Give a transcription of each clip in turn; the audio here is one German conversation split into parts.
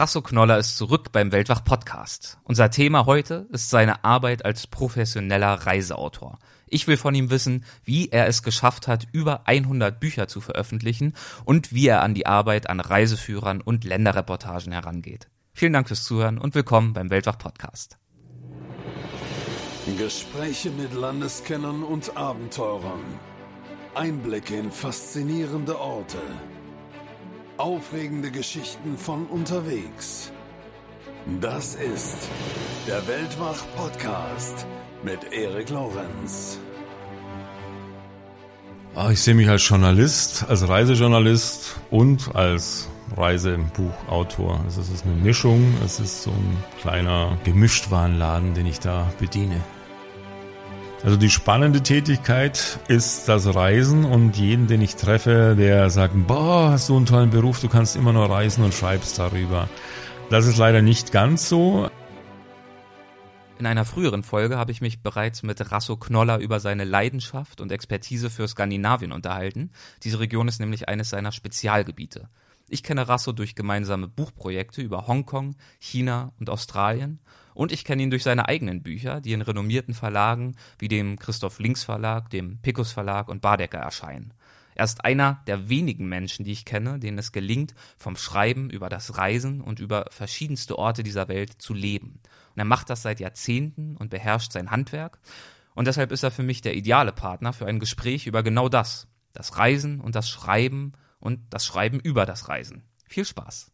Rasso Knoller ist zurück beim Weltwach Podcast. Unser Thema heute ist seine Arbeit als professioneller Reiseautor. Ich will von ihm wissen, wie er es geschafft hat, über 100 Bücher zu veröffentlichen und wie er an die Arbeit an Reiseführern und Länderreportagen herangeht. Vielen Dank fürs Zuhören und willkommen beim Weltwach Podcast. Gespräche mit Landeskennern und Abenteurern. Einblicke in faszinierende Orte Aufregende Geschichten von unterwegs. Das ist der Weltwach-Podcast mit Erik Lorenz. Ah, ich sehe mich als Journalist, als Reisejournalist und als Reisebuchautor. Also es ist eine Mischung, es ist so ein kleiner Gemischtwarenladen, den ich da bediene. Also die spannende Tätigkeit ist das Reisen und jeden, den ich treffe, der sagt, boah, hast du einen tollen Beruf, du kannst immer nur reisen und schreibst darüber. Das ist leider nicht ganz so. In einer früheren Folge habe ich mich bereits mit Rasso Knoller über seine Leidenschaft und Expertise für Skandinavien unterhalten. Diese Region ist nämlich eines seiner Spezialgebiete. Ich kenne Rasso durch gemeinsame Buchprojekte über Hongkong, China und Australien und ich kenne ihn durch seine eigenen Bücher, die in renommierten Verlagen wie dem Christoph Links Verlag, dem Picus Verlag und Badecker erscheinen. Er ist einer der wenigen Menschen, die ich kenne, denen es gelingt, vom Schreiben über das Reisen und über verschiedenste Orte dieser Welt zu leben. Und er macht das seit Jahrzehnten und beherrscht sein Handwerk. Und deshalb ist er für mich der ideale Partner für ein Gespräch über genau das. Das Reisen und das Schreiben und das Schreiben über das Reisen. Viel Spaß!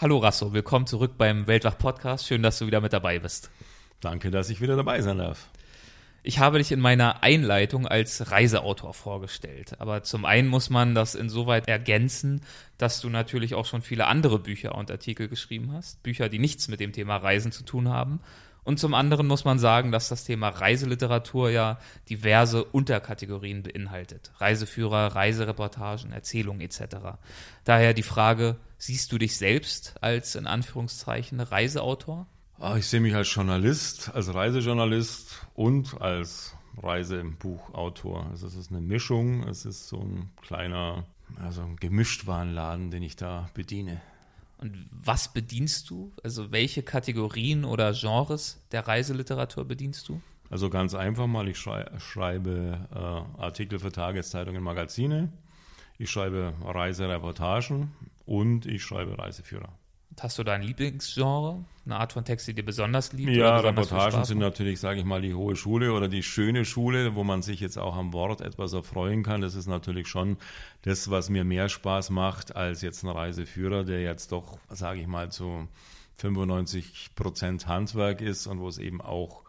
Hallo Rasso, willkommen zurück beim Weltwach Podcast. Schön, dass du wieder mit dabei bist. Danke, dass ich wieder dabei sein darf. Ich habe dich in meiner Einleitung als Reiseautor vorgestellt. Aber zum einen muss man das insoweit ergänzen, dass du natürlich auch schon viele andere Bücher und Artikel geschrieben hast. Bücher, die nichts mit dem Thema Reisen zu tun haben. Und zum anderen muss man sagen, dass das Thema Reiseliteratur ja diverse Unterkategorien beinhaltet. Reiseführer, Reisereportagen, Erzählungen etc. Daher die Frage, siehst du dich selbst als in Anführungszeichen Reiseautor? Ah, ich sehe mich als Journalist, als Reisejournalist und als Reisebuchautor. Also es ist eine Mischung, es ist so ein kleiner, also ein Gemischtwarenladen, den ich da bediene. Und was bedienst du? Also welche Kategorien oder Genres der Reiseliteratur bedienst du? Also ganz einfach mal, ich schrei schreibe äh, Artikel für Tageszeitungen, Magazine, ich schreibe Reisereportagen und ich schreibe Reiseführer. Hast du da ein Lieblingsgenre? Eine Art von Text, die dir besonders liegt? Ja, Reportagen sind natürlich, sage ich mal, die hohe Schule oder die schöne Schule, wo man sich jetzt auch am Wort etwas erfreuen kann. Das ist natürlich schon das, was mir mehr Spaß macht als jetzt ein Reiseführer, der jetzt doch, sage ich mal, zu 95 Prozent Handwerk ist und wo es eben auch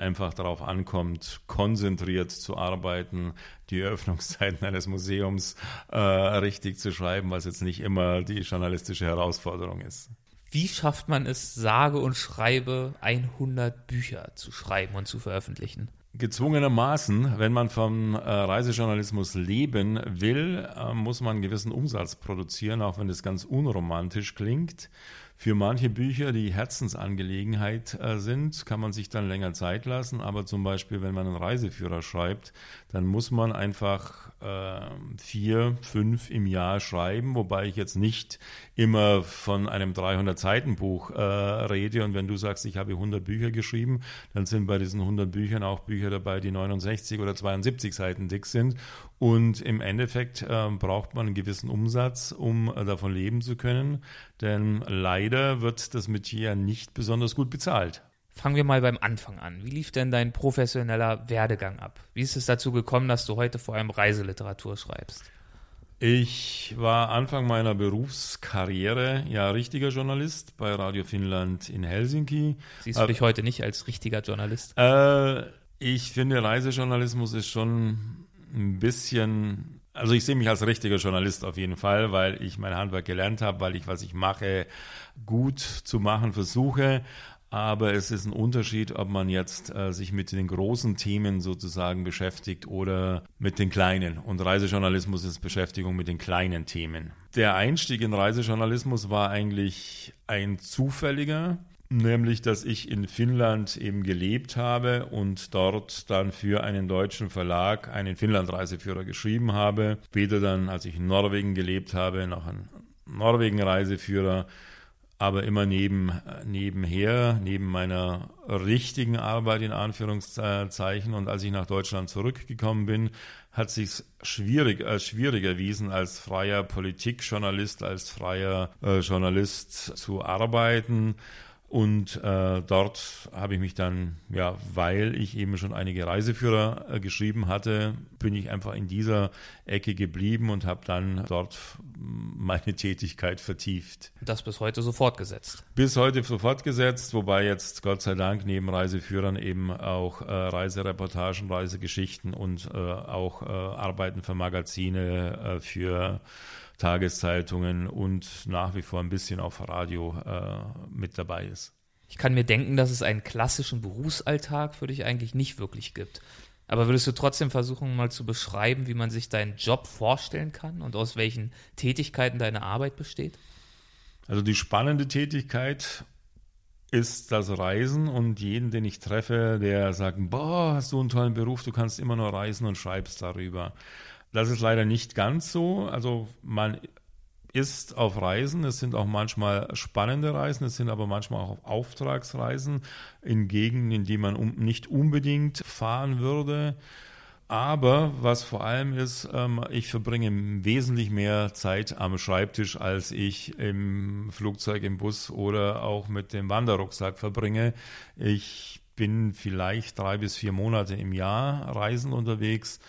einfach darauf ankommt, konzentriert zu arbeiten, die Öffnungszeiten eines Museums äh, richtig zu schreiben, was jetzt nicht immer die journalistische Herausforderung ist. Wie schafft man es, sage und schreibe 100 Bücher zu schreiben und zu veröffentlichen? Gezwungenermaßen, wenn man vom äh, Reisejournalismus leben will, äh, muss man einen gewissen Umsatz produzieren, auch wenn das ganz unromantisch klingt. Für manche Bücher, die Herzensangelegenheit äh, sind, kann man sich dann länger Zeit lassen. Aber zum Beispiel, wenn man einen Reiseführer schreibt, dann muss man einfach äh, vier, fünf im Jahr schreiben, wobei ich jetzt nicht immer von einem 300-Seiten-Buch äh, rede. Und wenn du sagst, ich habe 100 Bücher geschrieben, dann sind bei diesen 100 Büchern auch Bücher dabei, die 69 oder 72 Seiten dick sind. Und im Endeffekt äh, braucht man einen gewissen Umsatz, um äh, davon leben zu können. Denn leider wird das Metier nicht besonders gut bezahlt. Fangen wir mal beim Anfang an. Wie lief denn dein professioneller Werdegang ab? Wie ist es dazu gekommen, dass du heute vor allem Reiseliteratur schreibst? Ich war Anfang meiner Berufskarriere ja richtiger Journalist bei Radio Finnland in Helsinki. Siehst du äh, dich heute nicht als richtiger Journalist? Äh, ich finde, Reisejournalismus ist schon ein bisschen, also ich sehe mich als richtiger Journalist auf jeden Fall, weil ich mein Handwerk gelernt habe, weil ich, was ich mache, gut zu machen versuche. Aber es ist ein Unterschied, ob man jetzt äh, sich mit den großen Themen sozusagen beschäftigt oder mit den kleinen. Und Reisejournalismus ist Beschäftigung mit den kleinen Themen. Der Einstieg in Reisejournalismus war eigentlich ein zufälliger nämlich dass ich in Finnland eben gelebt habe und dort dann für einen deutschen Verlag einen Finnland-Reiseführer geschrieben habe. Später dann, als ich in Norwegen gelebt habe, noch einen Norwegen-Reiseführer aber immer neben, nebenher, neben meiner richtigen Arbeit in Anführungszeichen. Und als ich nach Deutschland zurückgekommen bin, hat sich schwierig als schwierig erwiesen, als freier Politikjournalist, als freier äh, Journalist zu arbeiten. Und äh, dort habe ich mich dann, ja, weil ich eben schon einige Reiseführer äh, geschrieben hatte, bin ich einfach in dieser Ecke geblieben und habe dann dort meine Tätigkeit vertieft. Das bis heute so fortgesetzt. Bis heute so fortgesetzt, wobei jetzt Gott sei Dank neben Reiseführern eben auch äh, Reisereportagen, Reisegeschichten und äh, auch äh, Arbeiten für Magazine, äh, für Tageszeitungen und nach wie vor ein bisschen auf Radio äh, mit dabei ist. Ich kann mir denken, dass es einen klassischen Berufsalltag für dich eigentlich nicht wirklich gibt. Aber würdest du trotzdem versuchen, mal zu beschreiben, wie man sich deinen Job vorstellen kann und aus welchen Tätigkeiten deine Arbeit besteht? Also die spannende Tätigkeit ist das Reisen und jeden, den ich treffe, der sagt, boah, hast du einen tollen Beruf, du kannst immer nur reisen und schreibst darüber. Das ist leider nicht ganz so. Also man ist auf Reisen. Es sind auch manchmal spannende Reisen, es sind aber manchmal auch Auftragsreisen in Gegenden, in die man um, nicht unbedingt fahren würde. Aber was vor allem ist, ähm, ich verbringe wesentlich mehr Zeit am Schreibtisch, als ich im Flugzeug, im Bus oder auch mit dem Wanderrucksack verbringe. Ich bin vielleicht drei bis vier Monate im Jahr reisen unterwegs.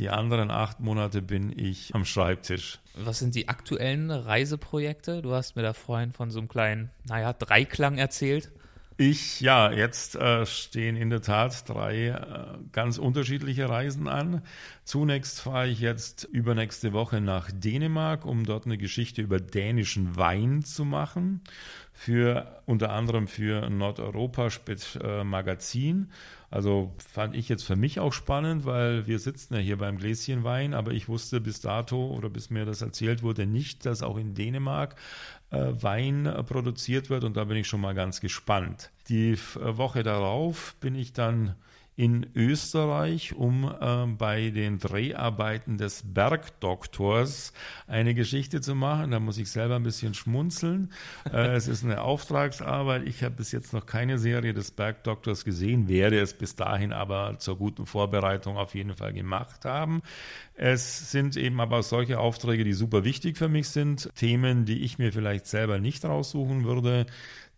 Die anderen acht Monate bin ich am Schreibtisch. Was sind die aktuellen Reiseprojekte? Du hast mir da vorhin von so einem kleinen, naja, Dreiklang erzählt. Ich, ja, jetzt äh, stehen in der Tat drei äh, ganz unterschiedliche Reisen an. Zunächst fahre ich jetzt übernächste Woche nach Dänemark, um dort eine Geschichte über dänischen Wein zu machen. Für, unter anderem für Nordeuropa äh, Magazin. Also fand ich jetzt für mich auch spannend, weil wir sitzen ja hier beim Gläschen Wein, aber ich wusste bis dato oder bis mir das erzählt wurde nicht, dass auch in Dänemark äh, Wein produziert wird und da bin ich schon mal ganz gespannt. Die Woche darauf bin ich dann in Österreich, um äh, bei den Dreharbeiten des Bergdoktors eine Geschichte zu machen. Da muss ich selber ein bisschen schmunzeln. Äh, es ist eine Auftragsarbeit. Ich habe bis jetzt noch keine Serie des Bergdoktors gesehen, werde es bis dahin aber zur guten Vorbereitung auf jeden Fall gemacht haben. Es sind eben aber solche Aufträge, die super wichtig für mich sind, Themen, die ich mir vielleicht selber nicht raussuchen würde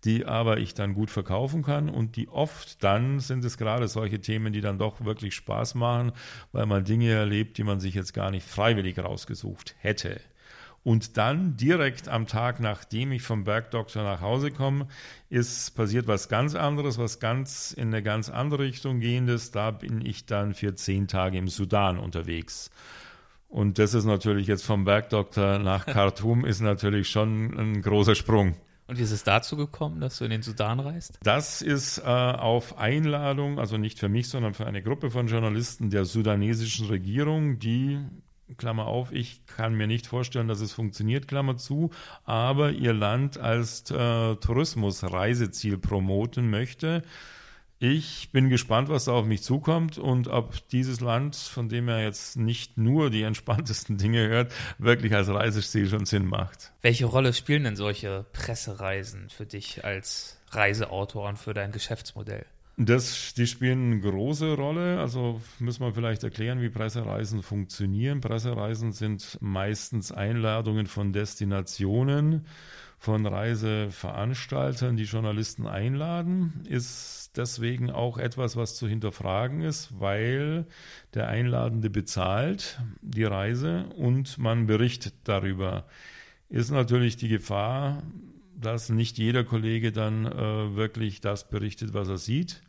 die aber ich dann gut verkaufen kann und die oft dann sind es gerade solche Themen, die dann doch wirklich Spaß machen, weil man Dinge erlebt, die man sich jetzt gar nicht freiwillig rausgesucht hätte. Und dann direkt am Tag, nachdem ich vom Bergdoktor nach Hause komme, ist passiert was ganz anderes, was ganz in eine ganz andere Richtung gehendes. Da bin ich dann für zehn Tage im Sudan unterwegs. Und das ist natürlich jetzt vom Bergdoktor nach Khartoum ist natürlich schon ein großer Sprung. Und wie ist es dazu gekommen, dass du in den Sudan reist? Das ist äh, auf Einladung, also nicht für mich, sondern für eine Gruppe von Journalisten der sudanesischen Regierung, die Klammer auf, ich kann mir nicht vorstellen, dass es funktioniert, Klammer zu, aber ihr Land als äh, Tourismusreiseziel promoten möchte. Ich bin gespannt, was da auf mich zukommt und ob dieses Land, von dem er jetzt nicht nur die entspanntesten Dinge hört, wirklich als Reiseziel schon Sinn macht. Welche Rolle spielen denn solche Pressereisen für dich als Reiseautor und für dein Geschäftsmodell? Das, die spielen eine große Rolle. Also müssen wir vielleicht erklären, wie Pressereisen funktionieren. Pressereisen sind meistens Einladungen von Destinationen, von Reiseveranstaltern, die Journalisten einladen. Ist deswegen auch etwas, was zu hinterfragen ist, weil der Einladende bezahlt die Reise und man berichtet darüber. Ist natürlich die Gefahr, dass nicht jeder Kollege dann äh, wirklich das berichtet, was er sieht.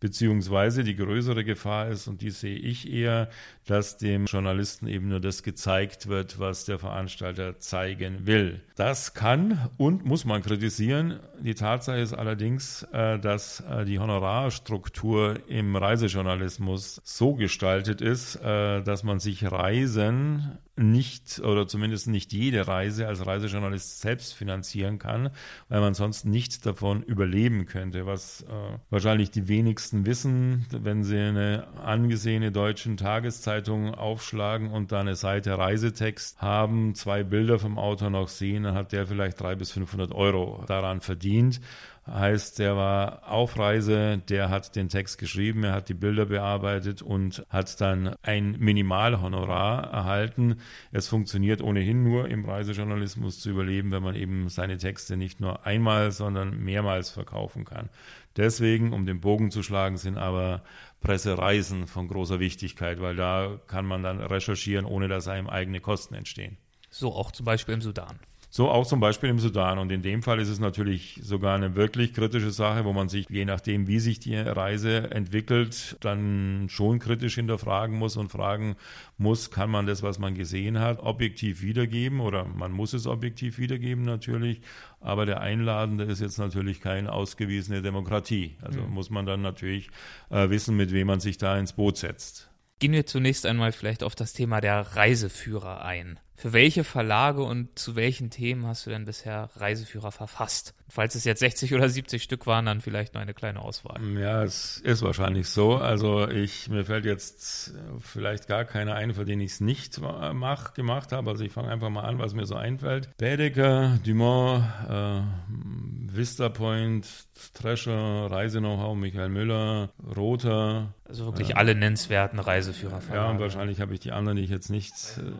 Beziehungsweise die größere Gefahr ist, und die sehe ich eher, dass dem Journalisten eben nur das gezeigt wird, was der Veranstalter zeigen will. Das kann und muss man kritisieren. Die Tatsache ist allerdings, äh, dass äh, die Honorarstruktur im Reisejournalismus so gestaltet ist, äh, dass man sich Reisen nicht oder zumindest nicht jede Reise als Reisejournalist selbst finanzieren kann, weil man sonst nicht davon überleben könnte, was wahrscheinlich die wenigsten wissen, wenn sie eine angesehene deutsche Tageszeitung aufschlagen und da eine Seite Reisetext haben, zwei Bilder vom Autor noch sehen, dann hat der vielleicht drei bis 500 Euro daran verdient. Heißt, der war auf Reise, der hat den Text geschrieben, er hat die Bilder bearbeitet und hat dann ein Minimalhonorar erhalten. Es funktioniert ohnehin nur im Reisejournalismus zu überleben, wenn man eben seine Texte nicht nur einmal, sondern mehrmals verkaufen kann. Deswegen, um den Bogen zu schlagen, sind aber Pressereisen von großer Wichtigkeit, weil da kann man dann recherchieren, ohne dass einem eigene Kosten entstehen. So auch zum Beispiel im Sudan. So auch zum Beispiel im Sudan. Und in dem Fall ist es natürlich sogar eine wirklich kritische Sache, wo man sich, je nachdem, wie sich die Reise entwickelt, dann schon kritisch hinterfragen muss und fragen muss, kann man das, was man gesehen hat, objektiv wiedergeben oder man muss es objektiv wiedergeben natürlich. Aber der Einladende ist jetzt natürlich keine ausgewiesene Demokratie. Also mhm. muss man dann natürlich äh, wissen, mit wem man sich da ins Boot setzt. Gehen wir zunächst einmal vielleicht auf das Thema der Reiseführer ein. Für welche Verlage und zu welchen Themen hast du denn bisher Reiseführer verfasst? Falls es jetzt 60 oder 70 Stück waren, dann vielleicht nur eine kleine Auswahl. Ja, es ist wahrscheinlich so. Also ich, mir fällt jetzt vielleicht gar keiner ein, für den ich es nicht mach, gemacht habe. Also ich fange einfach mal an, was mir so einfällt. Baedeker, Dumont, äh, Vista Point, Trescher, Reise-Know-how, Michael Müller, Rother. Also wirklich äh, alle nennenswerten Reiseführer. Ja, und wahrscheinlich habe ich die anderen, die ich jetzt nicht... Äh,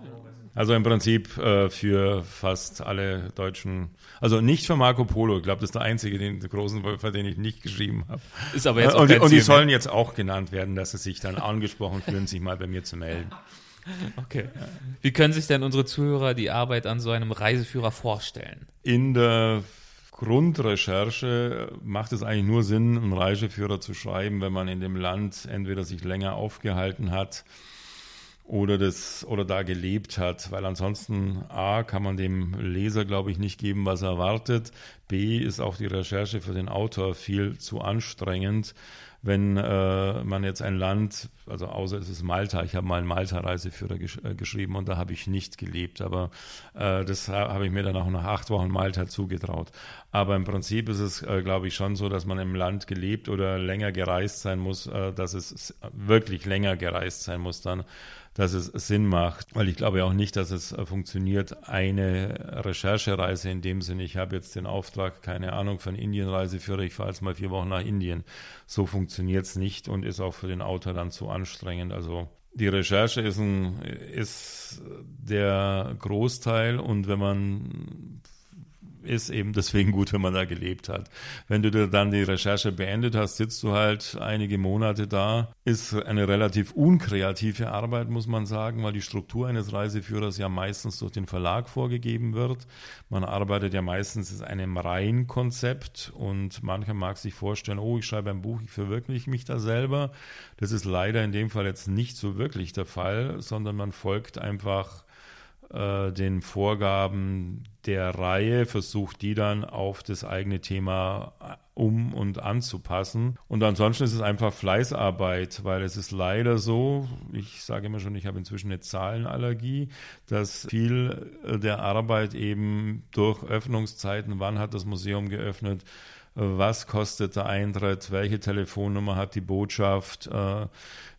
also im Prinzip äh, für fast alle deutschen, also nicht für Marco Polo. Ich glaube, das ist der einzige, den, den großen für den ich nicht geschrieben habe. Ist aber jetzt auch und, und die sollen jetzt auch genannt werden, dass sie sich dann angesprochen fühlen, sich mal bei mir zu melden. Okay. Wie können sich denn unsere Zuhörer die Arbeit an so einem Reiseführer vorstellen? In der Grundrecherche macht es eigentlich nur Sinn, einen Reiseführer zu schreiben, wenn man in dem Land entweder sich länger aufgehalten hat oder das oder da gelebt hat, weil ansonsten A kann man dem Leser glaube ich nicht geben, was er erwartet. B ist auch die Recherche für den Autor viel zu anstrengend, wenn äh, man jetzt ein Land, also außer es ist Malta, ich habe mal einen Malta-Reiseführer gesch äh, geschrieben und da habe ich nicht gelebt, aber äh, das habe ich mir dann auch nach acht Wochen Malta zugetraut. Aber im Prinzip ist es, äh, glaube ich, schon so, dass man im Land gelebt oder länger gereist sein muss, äh, dass es wirklich länger gereist sein muss dann dass es Sinn macht, weil ich glaube auch nicht, dass es äh, funktioniert, eine Recherchereise in dem Sinne, ich habe jetzt den Auftrag, keine Ahnung, von Indienreiseführer, ich fahre jetzt mal vier Wochen nach Indien. So funktioniert es nicht und ist auch für den Autor dann zu anstrengend. Also die Recherche ist, ein, ist der Großteil und wenn man ist eben deswegen gut, wenn man da gelebt hat. Wenn du dann die Recherche beendet hast, sitzt du halt einige Monate da. Ist eine relativ unkreative Arbeit, muss man sagen, weil die Struktur eines Reiseführers ja meistens durch den Verlag vorgegeben wird. Man arbeitet ja meistens in einem Reihenkonzept und mancher mag sich vorstellen, oh, ich schreibe ein Buch, ich verwirkliche mich da selber. Das ist leider in dem Fall jetzt nicht so wirklich der Fall, sondern man folgt einfach äh, den Vorgaben der Reihe, versucht die dann auf das eigene Thema äh, um und anzupassen. Und ansonsten ist es einfach Fleißarbeit, weil es ist leider so, ich sage immer schon, ich habe inzwischen eine Zahlenallergie, dass viel äh, der Arbeit eben durch Öffnungszeiten, wann hat das Museum geöffnet, was kostet der Eintritt, welche Telefonnummer hat die Botschaft, äh,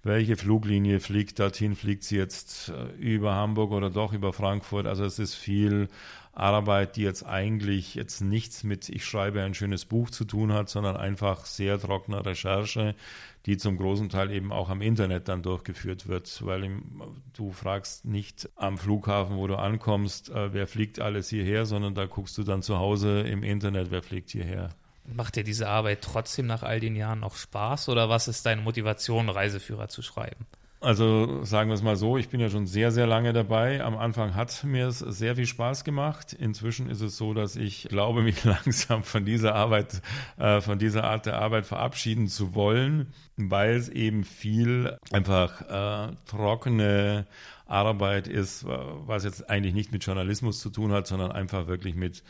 welche Fluglinie fliegt dorthin, fliegt sie jetzt äh, über Hamburg oder doch über Frankfurt. Also es ist viel Arbeit, die jetzt eigentlich jetzt nichts mit ich schreibe ein schönes Buch zu tun hat, sondern einfach sehr trockene Recherche, die zum großen Teil eben auch am Internet dann durchgeführt wird, weil du fragst nicht am Flughafen, wo du ankommst, äh, wer fliegt alles hierher, sondern da guckst du dann zu Hause im Internet, wer fliegt hierher. Macht dir diese Arbeit trotzdem nach all den Jahren noch Spaß oder was ist deine Motivation, Reiseführer zu schreiben? Also sagen wir es mal so, ich bin ja schon sehr, sehr lange dabei. Am Anfang hat mir es sehr viel Spaß gemacht. Inzwischen ist es so, dass ich glaube, mich langsam von dieser Arbeit, äh, von dieser Art der Arbeit verabschieden zu wollen, weil es eben viel einfach äh, trockene Arbeit ist, was jetzt eigentlich nicht mit Journalismus zu tun hat, sondern einfach wirklich mit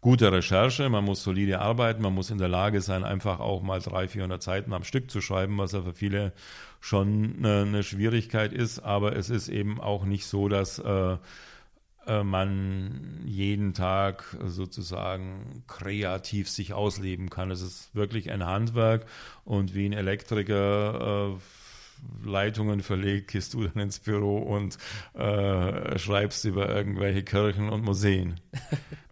gute Recherche, man muss solide arbeiten, man muss in der Lage sein, einfach auch mal 300, 400 Seiten am Stück zu schreiben, was ja für viele schon eine, eine Schwierigkeit ist. Aber es ist eben auch nicht so, dass äh, äh, man jeden Tag sozusagen kreativ sich ausleben kann. Es ist wirklich ein Handwerk und wie ein Elektriker äh, Leitungen verlegt, gehst du dann ins Büro und äh, schreibst über irgendwelche Kirchen und Museen.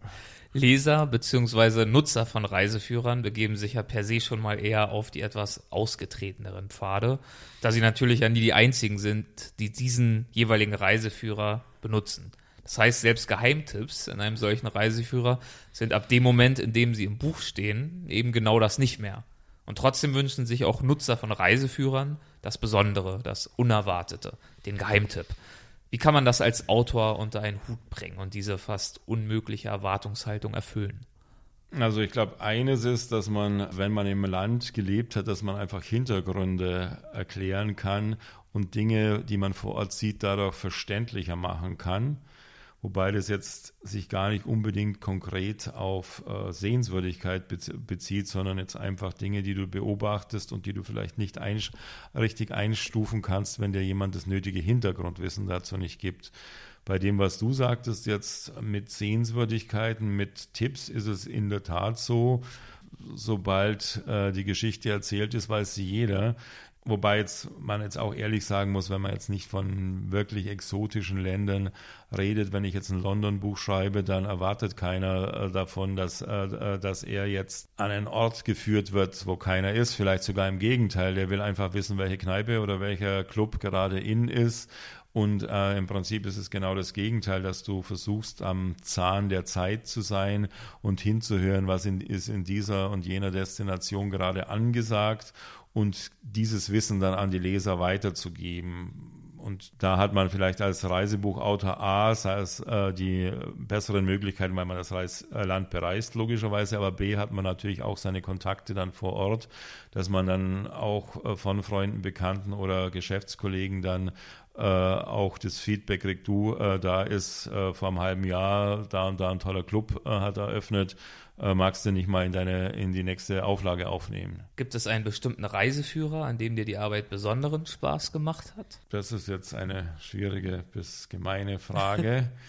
Leser bzw. Nutzer von Reiseführern begeben sich ja per se schon mal eher auf die etwas ausgetreteneren Pfade, da sie natürlich ja nie die einzigen sind, die diesen jeweiligen Reiseführer benutzen. Das heißt, selbst Geheimtipps in einem solchen Reiseführer sind ab dem Moment, in dem sie im Buch stehen, eben genau das nicht mehr. Und trotzdem wünschen sich auch Nutzer von Reiseführern das Besondere, das Unerwartete, den Geheimtipp. Wie kann man das als Autor unter einen Hut bringen und diese fast unmögliche Erwartungshaltung erfüllen? Also ich glaube, eines ist, dass man, wenn man im Land gelebt hat, dass man einfach Hintergründe erklären kann und Dinge, die man vor Ort sieht, dadurch verständlicher machen kann wobei das jetzt sich gar nicht unbedingt konkret auf äh, Sehenswürdigkeit bezieht, sondern jetzt einfach Dinge, die du beobachtest und die du vielleicht nicht einsch richtig einstufen kannst, wenn dir jemand das nötige Hintergrundwissen dazu nicht gibt. Bei dem, was du sagtest jetzt mit Sehenswürdigkeiten, mit Tipps, ist es in der Tat so, sobald äh, die Geschichte erzählt ist, weiß sie jeder. Wobei jetzt man jetzt auch ehrlich sagen muss, wenn man jetzt nicht von wirklich exotischen Ländern redet, wenn ich jetzt ein London-Buch schreibe, dann erwartet keiner äh, davon, dass, äh, äh, dass er jetzt an einen Ort geführt wird, wo keiner ist. Vielleicht sogar im Gegenteil. Der will einfach wissen, welche Kneipe oder welcher Club gerade in ist. Und äh, im Prinzip ist es genau das Gegenteil, dass du versuchst, am Zahn der Zeit zu sein und hinzuhören, was in, ist in dieser und jener Destination gerade angesagt und dieses Wissen dann an die Leser weiterzugeben. Und da hat man vielleicht als Reisebuchautor A, es äh, die besseren Möglichkeiten, weil man das Reis, Land bereist, logischerweise, aber B hat man natürlich auch seine Kontakte dann vor Ort, dass man dann auch äh, von Freunden, Bekannten oder Geschäftskollegen dann äh, auch das Feedback kriegt, du, äh, da ist äh, vor einem halben Jahr da und da ein toller Club hat eröffnet, äh, magst du nicht mal in deine in die nächste Auflage aufnehmen. Gibt es einen bestimmten Reiseführer, an dem dir die Arbeit besonderen Spaß gemacht hat? Das ist jetzt eine schwierige bis gemeine Frage.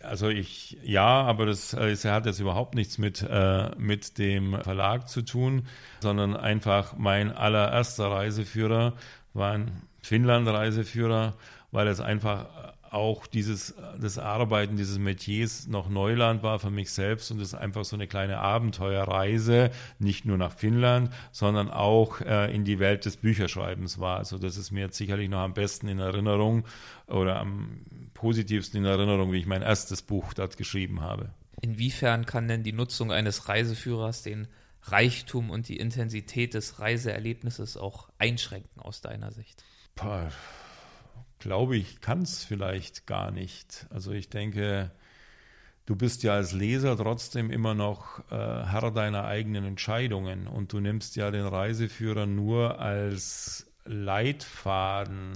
Also ich ja, aber das, das hat jetzt überhaupt nichts mit, äh, mit dem Verlag zu tun, sondern einfach mein allererster Reiseführer war ein Finnland-Reiseführer, weil es einfach auch dieses, das Arbeiten dieses Metiers noch Neuland war für mich selbst und es einfach so eine kleine Abenteuerreise, nicht nur nach Finnland, sondern auch äh, in die Welt des Bücherschreibens war. Also das ist mir jetzt sicherlich noch am besten in Erinnerung oder am positivsten in Erinnerung, wie ich mein erstes Buch dort geschrieben habe. Inwiefern kann denn die Nutzung eines Reiseführers den Reichtum und die Intensität des Reiseerlebnisses auch einschränken aus deiner Sicht? Boah glaube ich, kann es vielleicht gar nicht. Also ich denke, du bist ja als Leser trotzdem immer noch äh, Herr deiner eigenen Entscheidungen und du nimmst ja den Reiseführer nur als Leitfaden.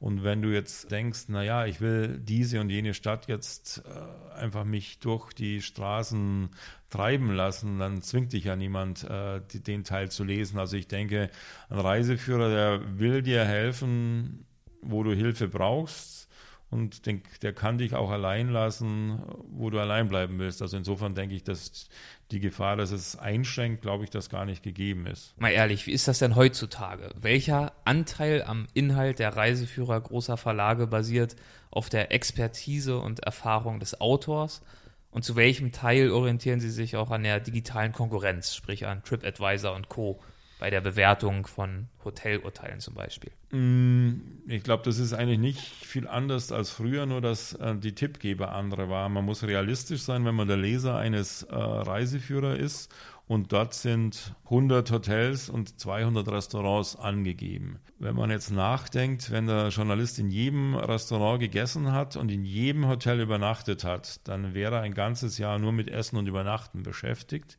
Und wenn du jetzt denkst, na ja, ich will diese und jene Stadt jetzt äh, einfach mich durch die Straßen treiben lassen, dann zwingt dich ja niemand, äh, die, den Teil zu lesen. Also ich denke, ein Reiseführer, der will dir helfen, wo du Hilfe brauchst und denk, der kann dich auch allein lassen, wo du allein bleiben willst. Also insofern denke ich, dass die Gefahr, dass es einschränkt, glaube ich, dass gar nicht gegeben ist. Mal ehrlich, wie ist das denn heutzutage? Welcher Anteil am Inhalt der Reiseführer großer Verlage basiert auf der Expertise und Erfahrung des Autors? Und zu welchem Teil orientieren Sie sich auch an der digitalen Konkurrenz, sprich an TripAdvisor und Co bei der Bewertung von Hotelurteilen zum Beispiel? Mm, ich glaube, das ist eigentlich nicht viel anders als früher, nur dass äh, die Tippgeber andere waren. Man muss realistisch sein, wenn man der Leser eines äh, Reiseführer ist und dort sind 100 Hotels und 200 Restaurants angegeben. Wenn man jetzt nachdenkt, wenn der Journalist in jedem Restaurant gegessen hat und in jedem Hotel übernachtet hat, dann wäre er ein ganzes Jahr nur mit Essen und Übernachten beschäftigt.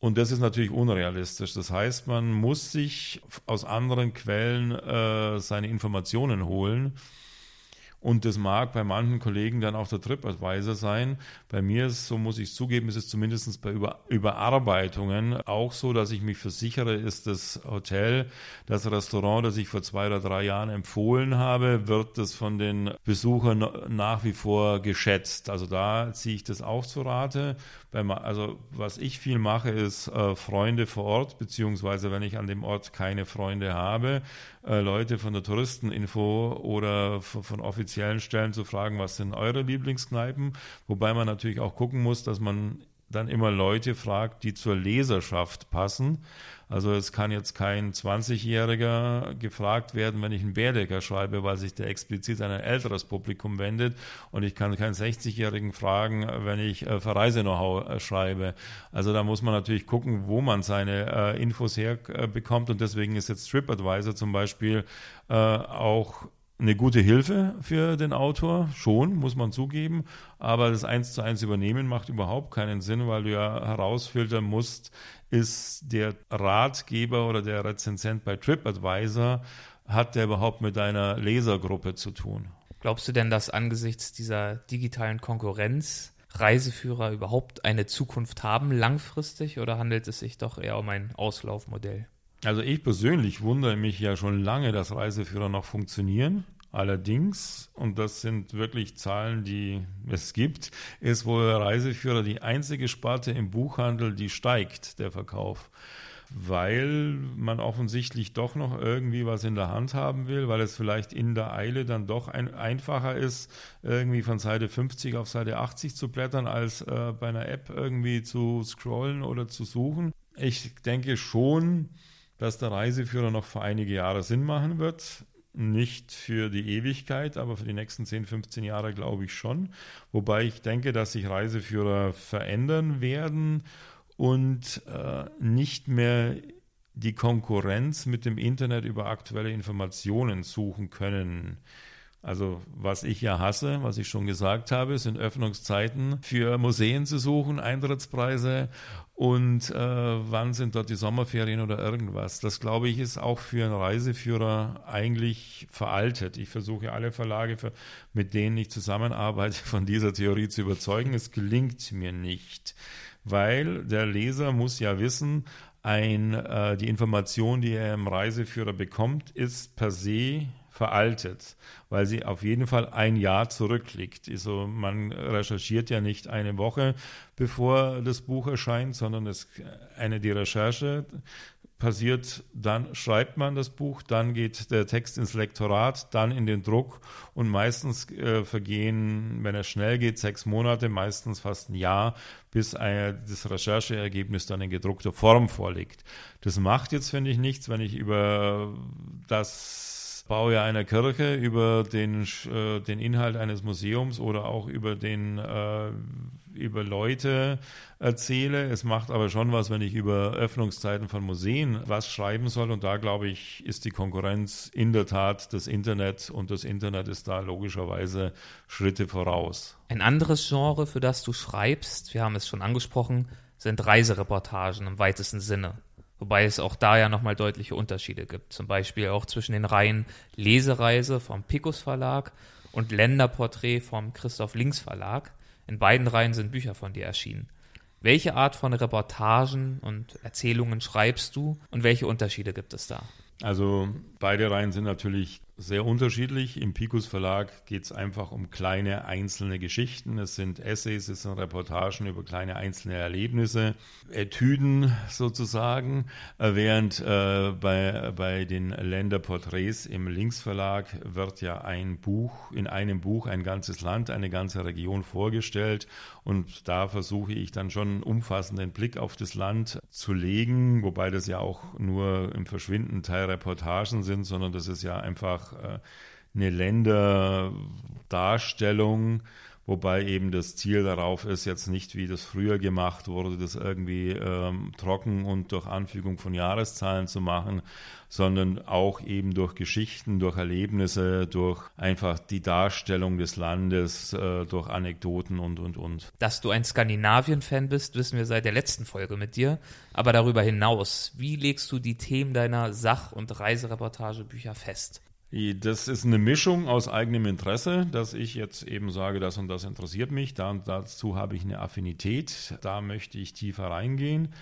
Und das ist natürlich unrealistisch. Das heißt, man muss sich aus anderen Quellen äh, seine Informationen holen. Und das mag bei manchen Kollegen dann auch der TripAdvisor sein. Bei mir ist, so muss ich zugeben, ist es zumindest bei Über Überarbeitungen auch so, dass ich mich versichere, ist das Hotel, das Restaurant, das ich vor zwei oder drei Jahren empfohlen habe, wird das von den Besuchern nach wie vor geschätzt. Also da ziehe ich das auch zu Rate. Also was ich viel mache, ist äh, Freunde vor Ort, beziehungsweise wenn ich an dem Ort keine Freunde habe, äh, Leute von der Touristeninfo oder von offiziellen Stellen zu fragen, was sind eure Lieblingskneipen? Wobei man natürlich auch gucken muss, dass man dann immer Leute fragt, die zur Leserschaft passen. Also es kann jetzt kein 20-Jähriger gefragt werden, wenn ich einen Bärdecker schreibe, weil sich der explizit an ein älteres Publikum wendet. Und ich kann keinen 60-Jährigen fragen, wenn ich äh, Verreise-Know-how äh, schreibe. Also da muss man natürlich gucken, wo man seine äh, Infos herbekommt. Äh, und deswegen ist jetzt TripAdvisor zum Beispiel äh, auch eine gute Hilfe für den Autor, schon, muss man zugeben, aber das eins zu eins übernehmen macht überhaupt keinen Sinn, weil du ja herausfiltern musst, ist der Ratgeber oder der Rezensent bei TripAdvisor, hat der überhaupt mit deiner Lesergruppe zu tun? Glaubst du denn, dass angesichts dieser digitalen Konkurrenz Reiseführer überhaupt eine Zukunft haben langfristig oder handelt es sich doch eher um ein Auslaufmodell? Also ich persönlich wundere mich ja schon lange, dass Reiseführer noch funktionieren. Allerdings, und das sind wirklich Zahlen, die es gibt, ist wohl Reiseführer die einzige Sparte im Buchhandel, die steigt, der Verkauf. Weil man offensichtlich doch noch irgendwie was in der Hand haben will, weil es vielleicht in der Eile dann doch ein, einfacher ist, irgendwie von Seite 50 auf Seite 80 zu blättern, als äh, bei einer App irgendwie zu scrollen oder zu suchen. Ich denke schon, dass der Reiseführer noch für einige Jahre Sinn machen wird. Nicht für die Ewigkeit, aber für die nächsten 10, 15 Jahre glaube ich schon. Wobei ich denke, dass sich Reiseführer verändern werden und äh, nicht mehr die Konkurrenz mit dem Internet über aktuelle Informationen suchen können. Also was ich ja hasse, was ich schon gesagt habe, sind Öffnungszeiten für Museen zu suchen, Eintrittspreise und äh, wann sind dort die Sommerferien oder irgendwas. Das glaube ich ist auch für einen Reiseführer eigentlich veraltet. Ich versuche alle Verlage, für, mit denen ich zusammenarbeite, von dieser Theorie zu überzeugen. Es gelingt mir nicht, weil der Leser muss ja wissen, ein, äh, die Information, die er im Reiseführer bekommt, ist per se veraltet, weil sie auf jeden Fall ein Jahr zurückliegt. Also man recherchiert ja nicht eine Woche, bevor das Buch erscheint, sondern es eine die Recherche passiert, dann schreibt man das Buch, dann geht der Text ins Lektorat, dann in den Druck und meistens äh, vergehen, wenn es schnell geht, sechs Monate, meistens fast ein Jahr, bis ein, das Rechercheergebnis dann in gedruckter Form vorliegt. Das macht jetzt, finde ich, nichts, wenn ich über das Bau ja einer Kirche über den, äh, den Inhalt eines Museums oder auch über den äh, über Leute erzähle. Es macht aber schon was, wenn ich über Öffnungszeiten von Museen was schreiben soll. Und da glaube ich, ist die Konkurrenz in der Tat das Internet und das Internet ist da logischerweise Schritte voraus. Ein anderes Genre, für das du schreibst, wir haben es schon angesprochen, sind Reisereportagen im weitesten Sinne. Wobei es auch da ja nochmal deutliche Unterschiede gibt. Zum Beispiel auch zwischen den Reihen Lesereise vom Picus Verlag und Länderporträt vom Christoph Links Verlag. In beiden Reihen sind Bücher von dir erschienen. Welche Art von Reportagen und Erzählungen schreibst du und welche Unterschiede gibt es da? Also beide Reihen sind natürlich sehr unterschiedlich. Im Picus Verlag geht es einfach um kleine einzelne Geschichten. Es sind Essays, es sind Reportagen über kleine einzelne Erlebnisse, Etüden sozusagen. Während äh, bei, bei den Länderporträts im Links Verlag wird ja ein Buch, in einem Buch ein ganzes Land, eine ganze Region vorgestellt. Und da versuche ich dann schon einen umfassenden Blick auf das Land zu legen, wobei das ja auch nur im verschwindenden Teil Reportagen sind, sondern das ist ja einfach äh, eine Länderdarstellung, wobei eben das Ziel darauf ist, jetzt nicht wie das früher gemacht wurde, das irgendwie ähm, trocken und durch Anfügung von Jahreszahlen zu machen, sondern auch eben durch Geschichten, durch Erlebnisse, durch einfach die Darstellung des Landes, äh, durch Anekdoten und, und, und. Dass du ein Skandinavien-Fan bist, wissen wir seit der letzten Folge mit dir. Aber darüber hinaus, wie legst du die Themen deiner Sach- und Reisereportagebücher fest? Das ist eine Mischung aus eigenem Interesse, dass ich jetzt eben sage, das und das interessiert mich, da und dazu habe ich eine Affinität, da möchte ich tiefer reingehen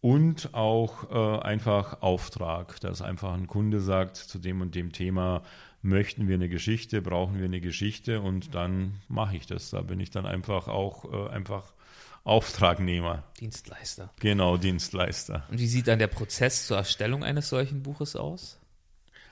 und auch äh, einfach Auftrag, dass einfach ein Kunde sagt, zu dem und dem Thema möchten wir eine Geschichte, brauchen wir eine Geschichte und dann mache ich das. Da bin ich dann einfach auch äh, einfach Auftragnehmer. Dienstleister. Genau, Dienstleister. Und wie sieht dann der Prozess zur Erstellung eines solchen Buches aus?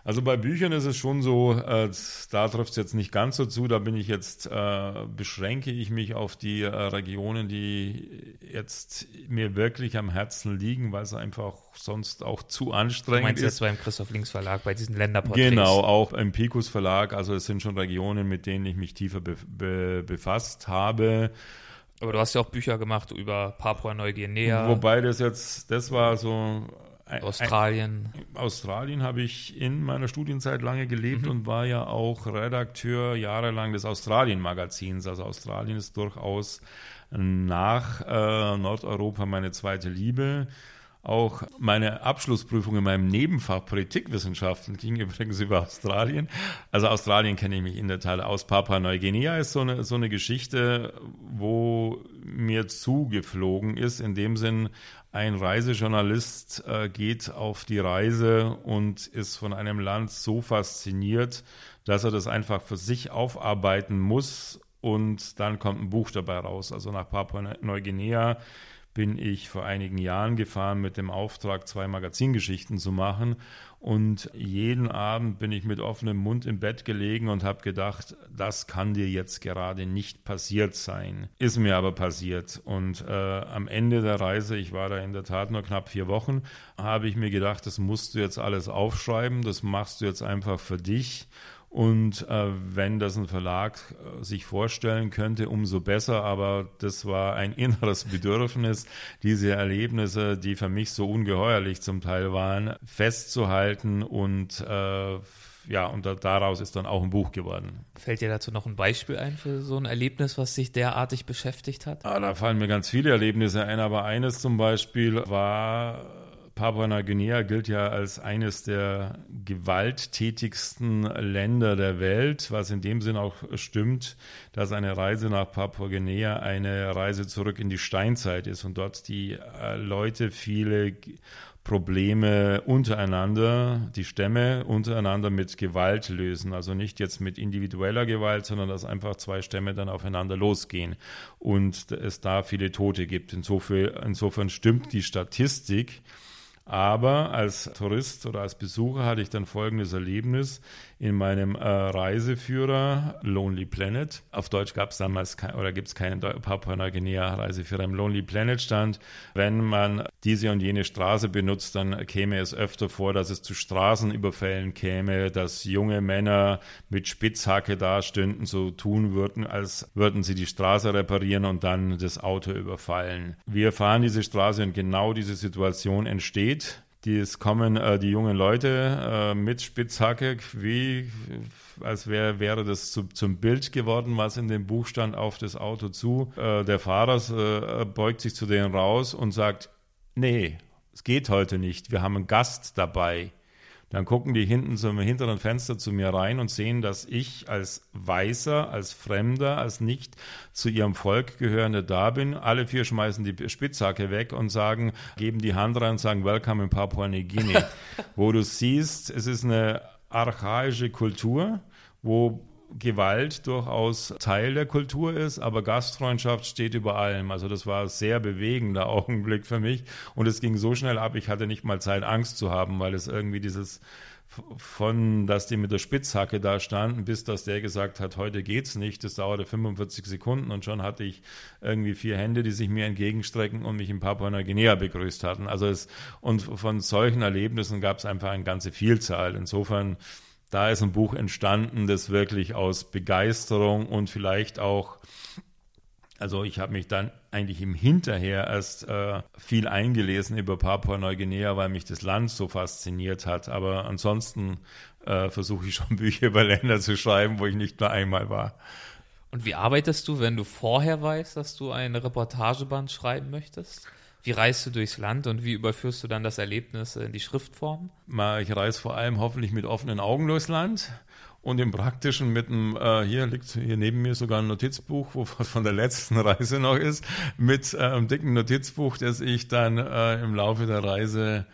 Also bei Büchern ist es schon so, äh, da trifft es jetzt nicht ganz so zu, da bin ich jetzt, äh, beschränke ich mich auf die äh, Regionen, die jetzt mir wirklich am Herzen liegen, weil es einfach sonst auch zu anstrengend ist. Du meinst ist. jetzt beim Christoph Links Verlag, bei diesen Länderporträts? Genau, auch im Picus Verlag, also es sind schon Regionen, mit denen ich mich tiefer be be befasst habe. Aber du hast ja auch Bücher gemacht über Papua-Neuguinea. Wobei das jetzt, das war so Australien. Australien habe ich in meiner Studienzeit lange gelebt mhm. und war ja auch Redakteur jahrelang des Australien-Magazins. Also Australien ist durchaus nach äh, Nordeuropa meine zweite Liebe. Auch meine Abschlussprüfung in meinem Nebenfach Politikwissenschaften ging übrigens über Australien. Also Australien kenne ich mich in der Tat aus. Papua-Neuguinea ist so eine, so eine Geschichte, wo mir zugeflogen ist, in dem Sinn, ein Reisejournalist äh, geht auf die Reise und ist von einem Land so fasziniert, dass er das einfach für sich aufarbeiten muss und dann kommt ein Buch dabei raus. Also nach Papua-Neuguinea bin ich vor einigen Jahren gefahren mit dem Auftrag, zwei Magazingeschichten zu machen. Und jeden Abend bin ich mit offenem Mund im Bett gelegen und habe gedacht, das kann dir jetzt gerade nicht passiert sein. Ist mir aber passiert. Und äh, am Ende der Reise, ich war da in der Tat nur knapp vier Wochen, habe ich mir gedacht, das musst du jetzt alles aufschreiben, das machst du jetzt einfach für dich und äh, wenn das ein Verlag äh, sich vorstellen könnte, umso besser. Aber das war ein inneres Bedürfnis, diese Erlebnisse, die für mich so ungeheuerlich zum Teil waren, festzuhalten und äh, ja, und da, daraus ist dann auch ein Buch geworden. Fällt dir dazu noch ein Beispiel ein für so ein Erlebnis, was sich derartig beschäftigt hat? Ah, da fallen mir ganz viele Erlebnisse ein, aber eines zum Beispiel war Papua-Neuguinea gilt ja als eines der gewalttätigsten Länder der Welt, was in dem Sinn auch stimmt, dass eine Reise nach Papua-Guinea eine Reise zurück in die Steinzeit ist und dort die äh, Leute viele Probleme untereinander, die Stämme untereinander mit Gewalt lösen. Also nicht jetzt mit individueller Gewalt, sondern dass einfach zwei Stämme dann aufeinander losgehen und es da viele Tote gibt. Insofern, insofern stimmt die Statistik aber als Tourist oder als Besucher hatte ich dann folgendes Erlebnis in meinem äh, Reiseführer Lonely Planet. Auf Deutsch gab es damals kein, oder gibt es keinen Papua-Neuguinea Reiseführer. Im Lonely Planet stand, wenn man diese und jene Straße benutzt, dann käme es öfter vor, dass es zu Straßenüberfällen käme, dass junge Männer mit Spitzhacke dastünden, so tun würden, als würden sie die Straße reparieren und dann das Auto überfallen. Wir fahren diese Straße und genau diese Situation entsteht die, es kommen äh, die jungen Leute äh, mit Spitzhacke, wie als wär, wäre das zu, zum Bild geworden, was in dem Buch stand, auf das Auto zu. Äh, der Fahrer äh, beugt sich zu denen raus und sagt, nee, es geht heute nicht, wir haben einen Gast dabei. Dann gucken die hinten zum hinteren Fenster zu mir rein und sehen, dass ich als Weißer, als Fremder, als nicht zu ihrem Volk gehörender da bin. Alle vier schmeißen die Spitzhacke weg und sagen, geben die Hand rein und sagen, Welcome in Papua New wo du siehst, es ist eine archaische Kultur, wo Gewalt durchaus Teil der Kultur ist, aber Gastfreundschaft steht über allem. Also das war ein sehr bewegender Augenblick für mich und es ging so schnell ab, ich hatte nicht mal Zeit, Angst zu haben, weil es irgendwie dieses von, dass die mit der Spitzhacke da standen, bis dass der gesagt hat, heute geht's nicht. Das dauerte 45 Sekunden und schon hatte ich irgendwie vier Hände, die sich mir entgegenstrecken und mich in Papua-Neuguinea begrüßt hatten. Also es, und von solchen Erlebnissen gab es einfach eine ganze Vielzahl. Insofern da ist ein Buch entstanden, das wirklich aus Begeisterung und vielleicht auch, also ich habe mich dann eigentlich im Hinterher erst äh, viel eingelesen über Papua-Neuguinea, weil mich das Land so fasziniert hat. Aber ansonsten äh, versuche ich schon Bücher über Länder zu schreiben, wo ich nicht nur einmal war. Und wie arbeitest du, wenn du vorher weißt, dass du eine Reportageband schreiben möchtest? Wie reist du durchs Land und wie überführst du dann das Erlebnis in die Schriftform? Ich reise vor allem hoffentlich mit offenen Augen durchs Land und im Praktischen mit einem, äh, hier liegt hier neben mir sogar ein Notizbuch, wo von der letzten Reise noch ist, mit äh, einem dicken Notizbuch, das ich dann äh, im Laufe der Reise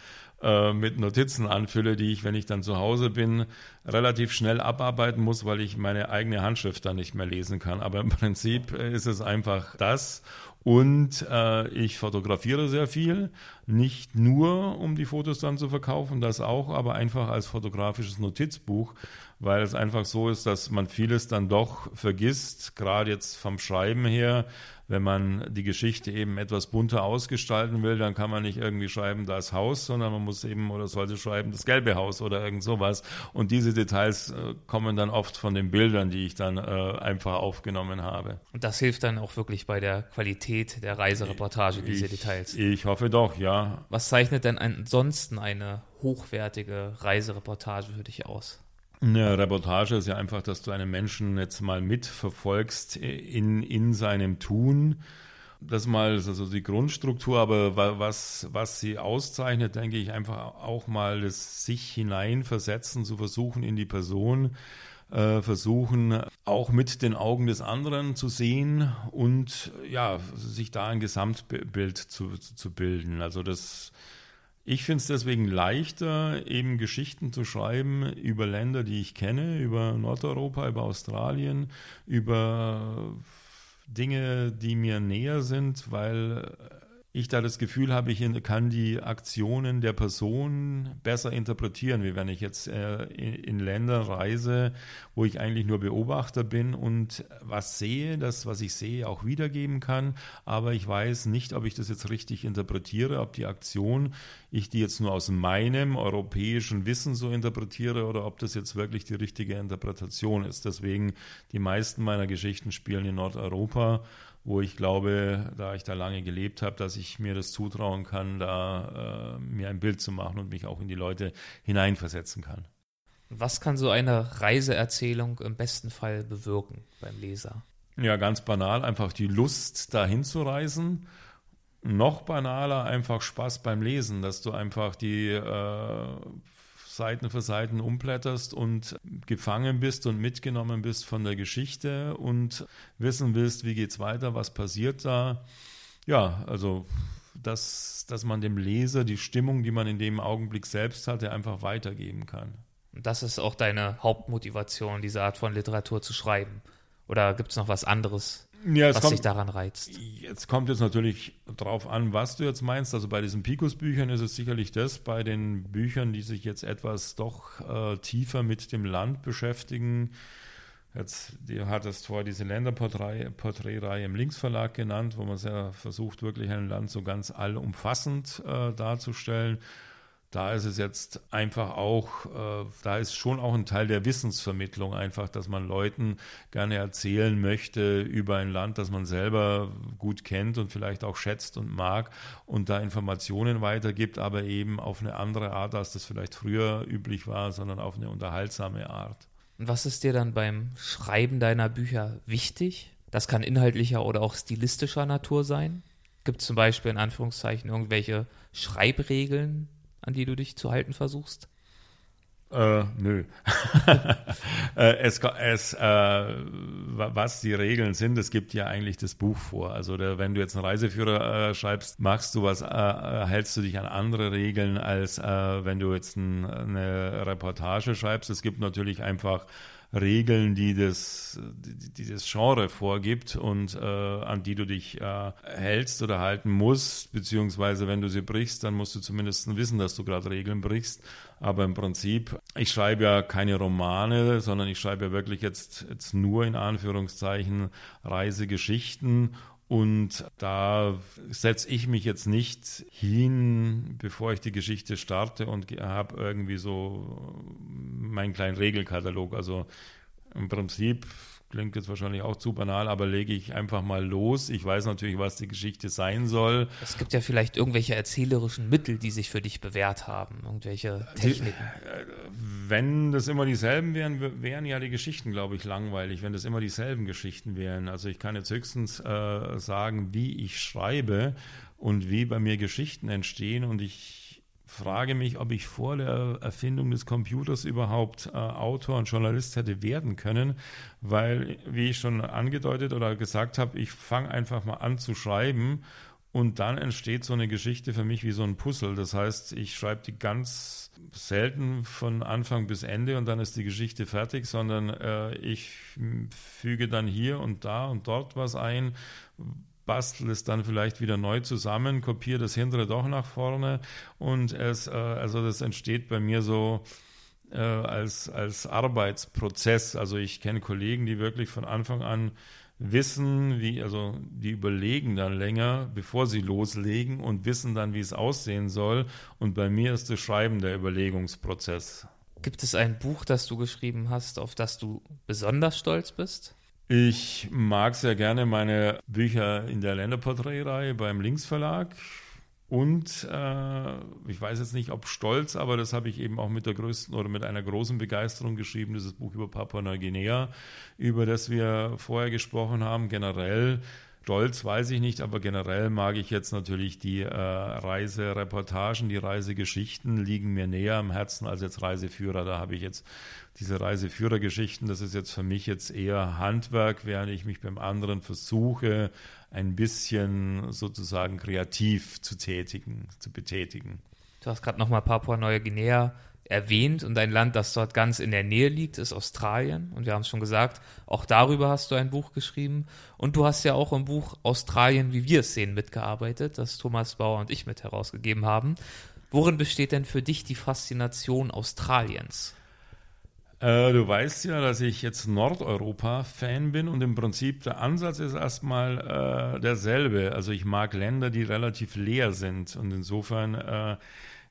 äh, mit Notizen anfülle, die ich, wenn ich dann zu Hause bin, relativ schnell abarbeiten muss, weil ich meine eigene Handschrift dann nicht mehr lesen kann. Aber im Prinzip ist es einfach das. Und äh, ich fotografiere sehr viel, nicht nur um die Fotos dann zu verkaufen, das auch, aber einfach als fotografisches Notizbuch, weil es einfach so ist, dass man vieles dann doch vergisst, gerade jetzt vom Schreiben her. Wenn man die Geschichte eben etwas bunter ausgestalten will, dann kann man nicht irgendwie schreiben, das Haus, sondern man muss eben oder sollte schreiben, das gelbe Haus oder irgend sowas. Und diese Details äh, kommen dann oft von den Bildern, die ich dann äh, einfach aufgenommen habe. Und das hilft dann auch wirklich bei der Qualität der Reisereportage, diese ich, Details. Ich hoffe doch, ja. Was zeichnet denn ansonsten eine hochwertige Reisereportage für dich aus? Eine Reportage ist ja einfach, dass du einen Menschen jetzt mal mitverfolgst in, in seinem Tun. Das mal ist also die Grundstruktur, aber was, was sie auszeichnet, denke ich, einfach auch mal das sich hineinversetzen, zu versuchen in die Person, versuchen auch mit den Augen des anderen zu sehen und ja, sich da ein Gesamtbild zu, zu bilden. Also das ich finde es deswegen leichter, eben Geschichten zu schreiben über Länder, die ich kenne, über Nordeuropa, über Australien, über Dinge, die mir näher sind, weil ich da das Gefühl habe, ich kann die Aktionen der Person besser interpretieren, wie wenn ich jetzt äh, in Länder reise, wo ich eigentlich nur Beobachter bin und was sehe, das, was ich sehe, auch wiedergeben kann. Aber ich weiß nicht, ob ich das jetzt richtig interpretiere, ob die Aktion, ich die jetzt nur aus meinem europäischen Wissen so interpretiere oder ob das jetzt wirklich die richtige Interpretation ist. Deswegen, die meisten meiner Geschichten spielen in Nordeuropa wo ich glaube, da ich da lange gelebt habe, dass ich mir das zutrauen kann, da äh, mir ein Bild zu machen und mich auch in die Leute hineinversetzen kann. Was kann so eine Reiseerzählung im besten Fall bewirken beim Leser? Ja, ganz banal, einfach die Lust, dahin zu reisen. Noch banaler, einfach Spaß beim Lesen, dass du einfach die äh, Seiten für Seiten umblätterst und gefangen bist und mitgenommen bist von der Geschichte und wissen willst, wie geht's weiter, was passiert da. Ja, also dass, dass man dem Leser die Stimmung, die man in dem Augenblick selbst hatte, einfach weitergeben kann. Und das ist auch deine Hauptmotivation, diese Art von Literatur zu schreiben. Oder gibt es noch was anderes, ja, was kommt, dich daran reizt? Jetzt kommt es natürlich drauf an, was du jetzt meinst. Also bei diesen Picus-Büchern ist es sicherlich das. Bei den Büchern, die sich jetzt etwas doch äh, tiefer mit dem Land beschäftigen, Jetzt, du hattest vorher diese Länderporträtreihe im Linksverlag genannt, wo man sehr versucht, wirklich ein Land so ganz allumfassend äh, darzustellen da ist es jetzt einfach auch, äh, da ist schon auch ein Teil der Wissensvermittlung einfach, dass man Leuten gerne erzählen möchte über ein Land, das man selber gut kennt und vielleicht auch schätzt und mag und da Informationen weitergibt, aber eben auf eine andere Art, als das vielleicht früher üblich war, sondern auf eine unterhaltsame Art. Und was ist dir dann beim Schreiben deiner Bücher wichtig? Das kann inhaltlicher oder auch stilistischer Natur sein. Gibt es zum Beispiel in Anführungszeichen irgendwelche Schreibregeln, an die du dich zu halten versuchst? Äh, nö. Äh, es, es, äh, was die Regeln sind, es gibt ja eigentlich das Buch vor. Also der, wenn du jetzt einen Reiseführer äh, schreibst, machst du was, äh, hältst du dich an andere Regeln, als äh, wenn du jetzt ein, eine Reportage schreibst. Es gibt natürlich einfach Regeln, die das, die, die das Genre vorgibt und äh, an die du dich äh, hältst oder halten musst, beziehungsweise wenn du sie brichst, dann musst du zumindest wissen, dass du gerade Regeln brichst. Aber im Prinzip, ich schreibe ja keine Romane, sondern ich schreibe ja wirklich jetzt, jetzt nur in Anführungszeichen Reisegeschichten und da setze ich mich jetzt nicht hin, bevor ich die Geschichte starte und habe irgendwie so meinen kleinen Regelkatalog. Also im Prinzip klingt jetzt wahrscheinlich auch zu banal, aber lege ich einfach mal los. Ich weiß natürlich, was die Geschichte sein soll. Es gibt ja vielleicht irgendwelche erzählerischen Mittel, die sich für dich bewährt haben, irgendwelche Techniken. Die, äh, wenn das immer dieselben wären, wären ja die Geschichten, glaube ich, langweilig, wenn das immer dieselben Geschichten wären. Also ich kann jetzt höchstens äh, sagen, wie ich schreibe und wie bei mir Geschichten entstehen. Und ich frage mich, ob ich vor der Erfindung des Computers überhaupt äh, Autor und Journalist hätte werden können, weil, wie ich schon angedeutet oder gesagt habe, ich fange einfach mal an zu schreiben und dann entsteht so eine Geschichte für mich wie so ein Puzzle. Das heißt, ich schreibe die ganz selten von Anfang bis Ende und dann ist die Geschichte fertig, sondern äh, ich füge dann hier und da und dort was ein, bastel es dann vielleicht wieder neu zusammen, kopiere das hintere doch nach vorne und es, äh, also das entsteht bei mir so äh, als, als Arbeitsprozess. Also ich kenne Kollegen, die wirklich von Anfang an wissen, wie, also die überlegen dann länger, bevor sie loslegen und wissen dann, wie es aussehen soll. Und bei mir ist das Schreiben der Überlegungsprozess. Gibt es ein Buch, das du geschrieben hast, auf das du besonders stolz bist? Ich mag sehr gerne meine Bücher in der Länderporträtreihe beim Linksverlag. Und äh, ich weiß jetzt nicht, ob stolz, aber das habe ich eben auch mit der größten oder mit einer großen Begeisterung geschrieben, dieses Buch über Papua-Neuguinea, über das wir vorher gesprochen haben. Generell Stolz weiß ich nicht, aber generell mag ich jetzt natürlich die äh, Reisereportagen, die Reisegeschichten liegen mir näher am Herzen als jetzt Reiseführer. Da habe ich jetzt diese Reiseführergeschichten, das ist jetzt für mich jetzt eher Handwerk, während ich mich beim anderen versuche, ein bisschen sozusagen kreativ zu tätigen, zu betätigen. Du hast gerade nochmal Papua-Neuguinea erwähnt und ein Land, das dort ganz in der Nähe liegt, ist Australien. Und wir haben es schon gesagt, auch darüber hast du ein Buch geschrieben. Und du hast ja auch im Buch Australien, wie wir es sehen, mitgearbeitet, das Thomas Bauer und ich mit herausgegeben haben. Worin besteht denn für dich die Faszination Australiens? Äh, du weißt ja, dass ich jetzt Nordeuropa-Fan bin und im Prinzip der Ansatz ist erstmal äh, derselbe. Also ich mag Länder, die relativ leer sind und insofern äh,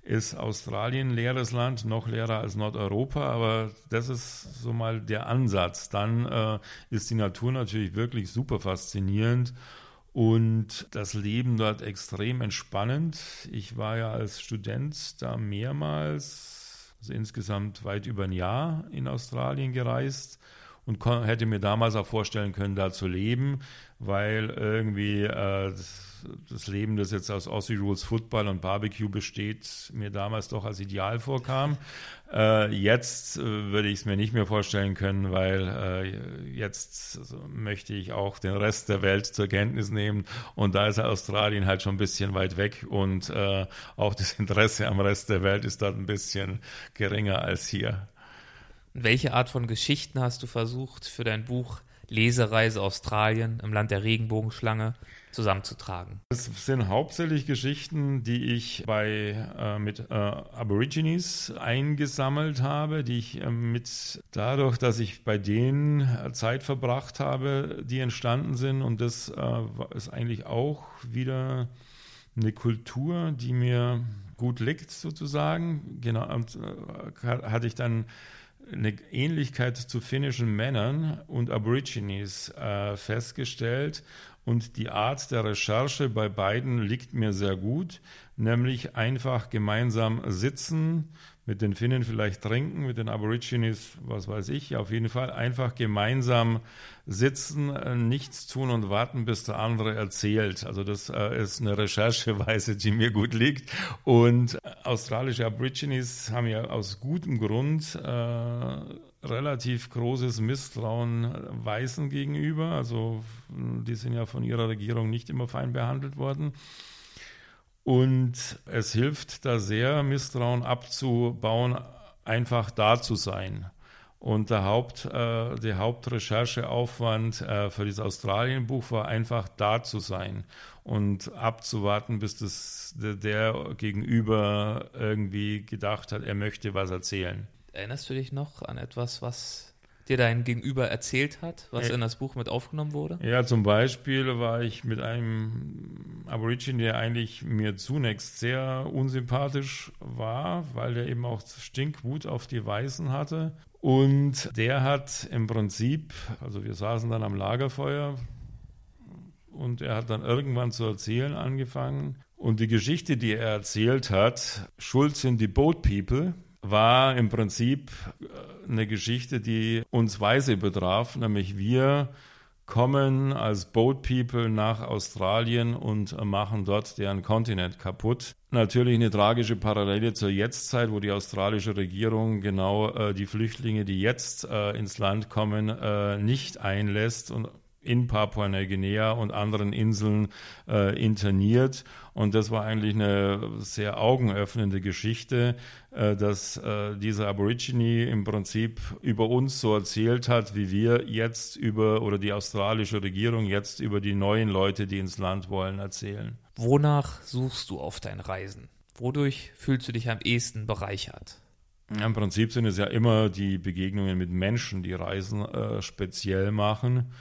ist Australien ein leeres Land, noch leerer als Nordeuropa, aber das ist so mal der Ansatz. Dann äh, ist die Natur natürlich wirklich super faszinierend und das Leben dort extrem entspannend. Ich war ja als Student da mehrmals also insgesamt weit über ein Jahr in Australien gereist und hätte mir damals auch vorstellen können, da zu leben, weil irgendwie äh, das, das, Leben, das jetzt aus Aussie Rules Football und Barbecue besteht, mir damals doch als ideal vorkam. Äh, jetzt äh, würde ich es mir nicht mehr vorstellen können, weil äh, jetzt also, möchte ich auch den Rest der Welt zur Kenntnis nehmen und da ist Australien halt schon ein bisschen weit weg und äh, auch das Interesse am Rest der Welt ist dort ein bisschen geringer als hier. Welche Art von Geschichten hast du versucht für dein Buch Lesereise Australien im Land der Regenbogenschlange zusammenzutragen? Es sind hauptsächlich Geschichten, die ich bei äh, mit äh, Aborigines eingesammelt habe, die ich äh, mit dadurch, dass ich bei denen Zeit verbracht habe, die entstanden sind und das äh, ist eigentlich auch wieder eine Kultur, die mir gut liegt sozusagen. Genau, äh, hatte ich dann eine Ähnlichkeit zu finnischen Männern und Aborigines äh, festgestellt. Und die Art der Recherche bei beiden liegt mir sehr gut, nämlich einfach gemeinsam sitzen, mit den Finnen vielleicht trinken, mit den Aborigines, was weiß ich, auf jeden Fall einfach gemeinsam sitzen, äh, nichts tun und warten, bis der andere erzählt. Also das äh, ist eine Rechercheweise, die mir gut liegt. Und australische Aborigines haben ja aus gutem Grund äh, relativ großes Misstrauen Weißen gegenüber. Also die sind ja von ihrer Regierung nicht immer fein behandelt worden. Und es hilft da sehr, Misstrauen abzubauen, einfach da zu sein. Und der, Haupt, äh, der Hauptrechercheaufwand äh, für dieses Australien-Buch war einfach da zu sein und abzuwarten, bis das, der, der Gegenüber irgendwie gedacht hat, er möchte was erzählen. Erinnerst du dich noch an etwas, was dir dein Gegenüber erzählt hat, was in das Buch mit aufgenommen wurde? Ja, zum Beispiel war ich mit einem Aborigine, der eigentlich mir zunächst sehr unsympathisch war, weil der eben auch Stinkwut auf die Weißen hatte. Und der hat im Prinzip, also wir saßen dann am Lagerfeuer und er hat dann irgendwann zu erzählen angefangen. Und die Geschichte, die er erzählt hat, Schuld sind die Boat People, war im Prinzip äh, eine Geschichte, die uns Weise betraf, nämlich wir kommen als Boat People nach Australien und machen dort deren Kontinent kaputt. Natürlich eine tragische Parallele zur Jetztzeit, wo die australische Regierung genau äh, die Flüchtlinge, die jetzt äh, ins Land kommen, äh, nicht einlässt und in Papua-Neuguinea und anderen Inseln äh, interniert. Und das war eigentlich eine sehr augenöffnende Geschichte, äh, dass äh, dieser Aborigine im Prinzip über uns so erzählt hat, wie wir jetzt über, oder die australische Regierung jetzt über die neuen Leute, die ins Land wollen, erzählen. Wonach suchst du auf deinen Reisen? Wodurch fühlst du dich am ehesten bereichert? Im Prinzip sind es ja immer die Begegnungen mit Menschen, die Reisen äh, speziell machen.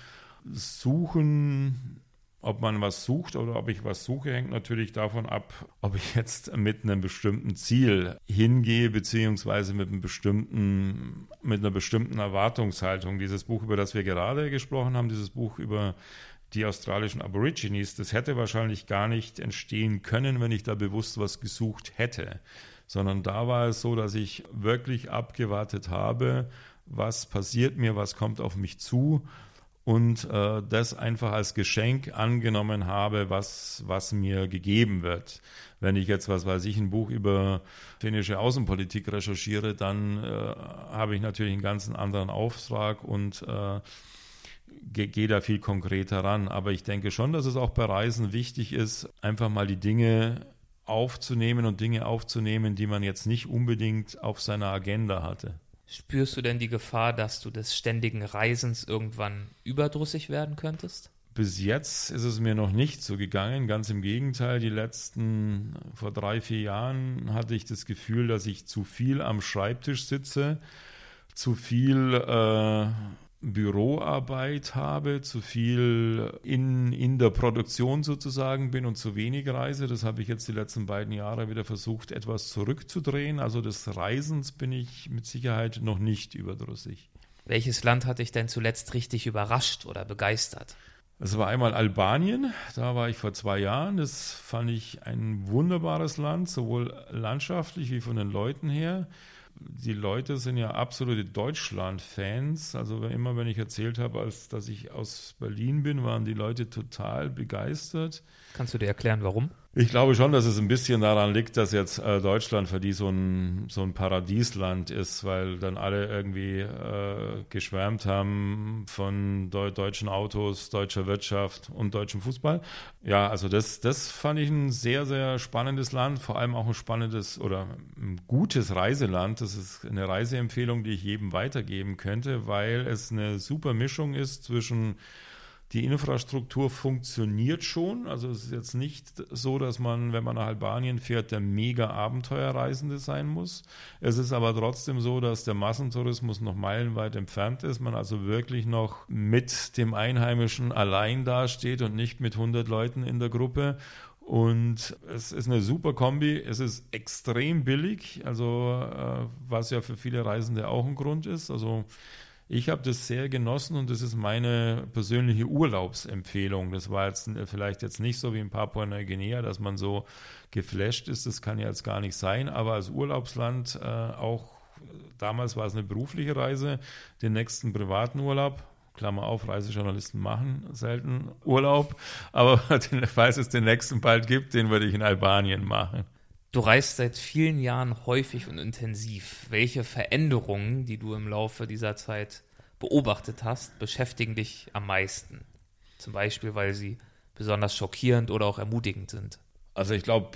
Suchen, ob man was sucht oder ob ich was suche, hängt natürlich davon ab, ob ich jetzt mit einem bestimmten Ziel hingehe, beziehungsweise mit einem bestimmten, mit einer bestimmten Erwartungshaltung. Dieses Buch, über das wir gerade gesprochen haben, dieses Buch über die australischen Aborigines, das hätte wahrscheinlich gar nicht entstehen können, wenn ich da bewusst was gesucht hätte. Sondern da war es so, dass ich wirklich abgewartet habe, was passiert mir, was kommt auf mich zu und äh, das einfach als Geschenk angenommen habe, was, was mir gegeben wird. Wenn ich jetzt, was weiß ich, ein Buch über finnische Außenpolitik recherchiere, dann äh, habe ich natürlich einen ganz anderen Auftrag und äh, gehe geh da viel konkreter ran. Aber ich denke schon, dass es auch bei Reisen wichtig ist, einfach mal die Dinge aufzunehmen und Dinge aufzunehmen, die man jetzt nicht unbedingt auf seiner Agenda hatte. Spürst du denn die Gefahr, dass du des ständigen Reisens irgendwann überdrüssig werden könntest? Bis jetzt ist es mir noch nicht so gegangen. Ganz im Gegenteil, die letzten, vor drei, vier Jahren hatte ich das Gefühl, dass ich zu viel am Schreibtisch sitze, zu viel äh, Büroarbeit habe, zu viel in, in der Produktion sozusagen bin und zu wenig reise. Das habe ich jetzt die letzten beiden Jahre wieder versucht, etwas zurückzudrehen. Also des Reisens bin ich mit Sicherheit noch nicht überdrüssig. Welches Land hat dich denn zuletzt richtig überrascht oder begeistert? Es war einmal Albanien, da war ich vor zwei Jahren. Das fand ich ein wunderbares Land, sowohl landschaftlich wie von den Leuten her die Leute sind ja absolute Deutschland-Fans. Also immer, wenn ich erzählt habe, als dass ich aus Berlin bin, waren die Leute total begeistert. Kannst du dir erklären, warum? Ich glaube schon, dass es ein bisschen daran liegt, dass jetzt äh, Deutschland für die so ein, so ein Paradiesland ist, weil dann alle irgendwie äh, geschwärmt haben von de deutschen Autos, deutscher Wirtschaft und deutschem Fußball. Ja, also das, das fand ich ein sehr, sehr spannendes Land, vor allem auch ein spannendes oder ein gutes Reiseland. Das ist eine Reiseempfehlung, die ich jedem weitergeben könnte, weil es eine super Mischung ist zwischen die Infrastruktur funktioniert schon. Also es ist jetzt nicht so, dass man, wenn man nach Albanien fährt, der mega Abenteuerreisende sein muss. Es ist aber trotzdem so, dass der Massentourismus noch meilenweit entfernt ist. Man also wirklich noch mit dem Einheimischen allein dasteht und nicht mit 100 Leuten in der Gruppe. Und es ist eine super Kombi. Es ist extrem billig, also äh, was ja für viele Reisende auch ein Grund ist. Also ich habe das sehr genossen und das ist meine persönliche Urlaubsempfehlung. Das war jetzt vielleicht jetzt nicht so wie in Papua-Neuguinea, dass man so geflasht ist. Das kann ja jetzt gar nicht sein. Aber als Urlaubsland äh, auch, damals war es eine berufliche Reise, den nächsten privaten Urlaub Klammer auf, Reisejournalisten machen selten Urlaub, aber falls es den nächsten bald gibt, den würde ich in Albanien machen. Du reist seit vielen Jahren häufig und intensiv. Welche Veränderungen, die du im Laufe dieser Zeit beobachtet hast, beschäftigen dich am meisten? Zum Beispiel, weil sie besonders schockierend oder auch ermutigend sind. Also ich glaube,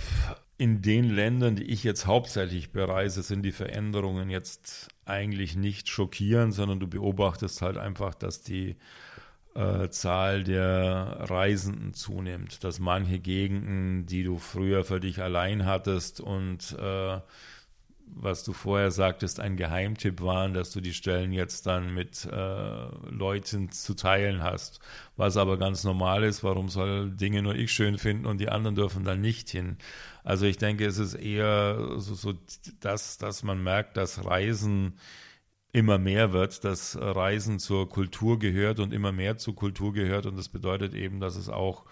in den Ländern, die ich jetzt hauptsächlich bereise, sind die Veränderungen jetzt eigentlich nicht schockierend, sondern du beobachtest halt einfach, dass die äh, Zahl der Reisenden zunimmt, dass manche Gegenden, die du früher für dich allein hattest und äh, was du vorher sagtest, ein Geheimtipp waren, dass du die Stellen jetzt dann mit äh, Leuten zu teilen hast. Was aber ganz normal ist, warum soll Dinge nur ich schön finden und die anderen dürfen dann nicht hin? Also ich denke, es ist eher so, so dass, dass man merkt, dass Reisen immer mehr wird, dass Reisen zur Kultur gehört und immer mehr zur Kultur gehört. Und das bedeutet eben, dass es auch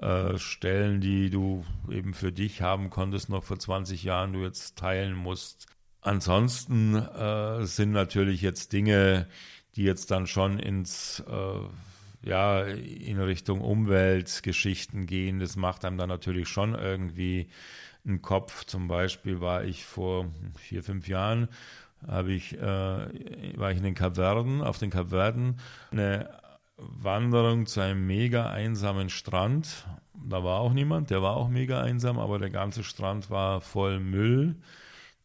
äh, Stellen, die du eben für dich haben konntest, noch vor 20 Jahren, du jetzt teilen musst. Ansonsten äh, sind natürlich jetzt Dinge, die jetzt dann schon ins, äh, ja, in Richtung Umweltgeschichten gehen. Das macht einem dann natürlich schon irgendwie einen Kopf. Zum Beispiel war ich vor vier, fünf Jahren, habe ich, äh, war ich in den Kapverden, auf den Kapverden, eine Wanderung zu einem mega einsamen Strand. Da war auch niemand, der war auch mega einsam, aber der ganze Strand war voll Müll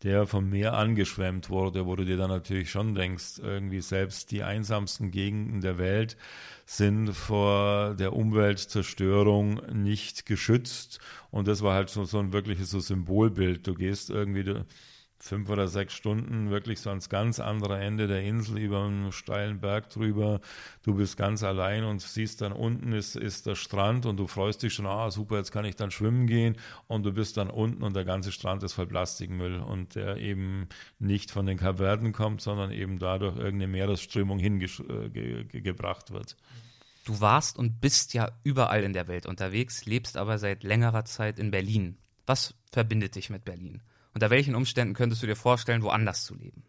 der vom Meer angeschwemmt wurde, wo du dir dann natürlich schon denkst, irgendwie selbst die einsamsten Gegenden der Welt sind vor der Umweltzerstörung nicht geschützt. Und das war halt so, so ein wirkliches so Symbolbild. Du gehst irgendwie, du, fünf oder sechs Stunden wirklich so ans ganz andere Ende der Insel über einen steilen Berg drüber. Du bist ganz allein und siehst dann unten ist, ist der Strand und du freust dich schon, ah super, jetzt kann ich dann schwimmen gehen und du bist dann unten und der ganze Strand ist voll Plastikmüll und der eben nicht von den Kapverden kommt, sondern eben dadurch irgendeine Meeresströmung hingebracht äh, wird. Du warst und bist ja überall in der Welt unterwegs, lebst aber seit längerer Zeit in Berlin. Was verbindet dich mit Berlin? Unter welchen Umständen könntest du dir vorstellen, woanders zu leben?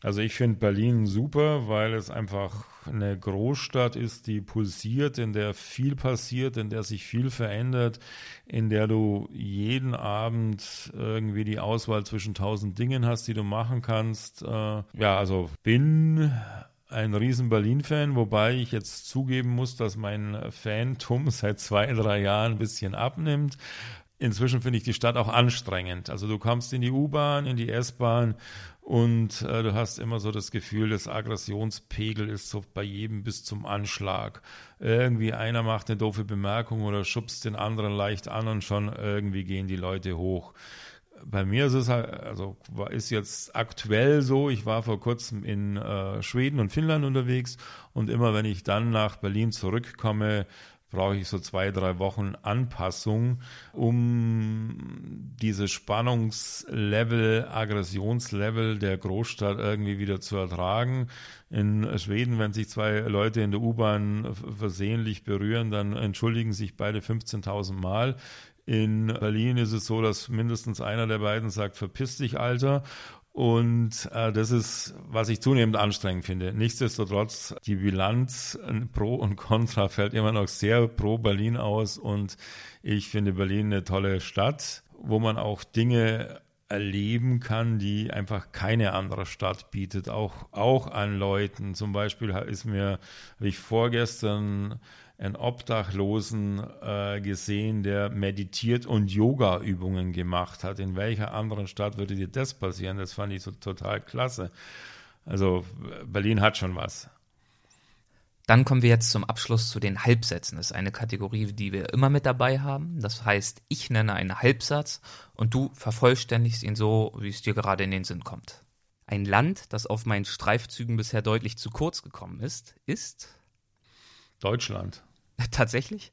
Also ich finde Berlin super, weil es einfach eine Großstadt ist, die pulsiert, in der viel passiert, in der sich viel verändert, in der du jeden Abend irgendwie die Auswahl zwischen tausend Dingen hast, die du machen kannst. Äh, ja, also bin ein riesen Berlin-Fan, wobei ich jetzt zugeben muss, dass mein Phantom seit zwei, drei Jahren ein bisschen abnimmt, inzwischen finde ich die Stadt auch anstrengend. Also du kommst in die U-Bahn, in die S-Bahn und äh, du hast immer so das Gefühl, das Aggressionspegel ist so bei jedem bis zum Anschlag. Irgendwie einer macht eine doofe Bemerkung oder schubst den anderen leicht an und schon irgendwie gehen die Leute hoch. Bei mir ist es halt, also ist jetzt aktuell so, ich war vor kurzem in äh, Schweden und Finnland unterwegs und immer wenn ich dann nach Berlin zurückkomme, brauche ich so zwei, drei Wochen Anpassung, um dieses Spannungslevel, Aggressionslevel der Großstadt irgendwie wieder zu ertragen. In Schweden, wenn sich zwei Leute in der U-Bahn versehentlich berühren, dann entschuldigen sich beide 15.000 Mal. In Berlin ist es so, dass mindestens einer der beiden sagt, verpiss dich, Alter. Und äh, das ist, was ich zunehmend anstrengend finde. Nichtsdestotrotz, die Bilanz pro und contra fällt immer noch sehr pro Berlin aus. Und ich finde Berlin eine tolle Stadt, wo man auch Dinge erleben kann, die einfach keine andere Stadt bietet, auch, auch an Leuten. Zum Beispiel ist mir, habe ich vorgestern einen Obdachlosen äh, gesehen, der meditiert und Yoga-Übungen gemacht hat. In welcher anderen Stadt würde dir das passieren? Das fand ich so total klasse. Also Berlin hat schon was. Dann kommen wir jetzt zum Abschluss zu den Halbsätzen. Das ist eine Kategorie, die wir immer mit dabei haben. Das heißt, ich nenne einen Halbsatz und du vervollständigst ihn so, wie es dir gerade in den Sinn kommt. Ein Land, das auf meinen Streifzügen bisher deutlich zu kurz gekommen ist, ist Deutschland. Tatsächlich?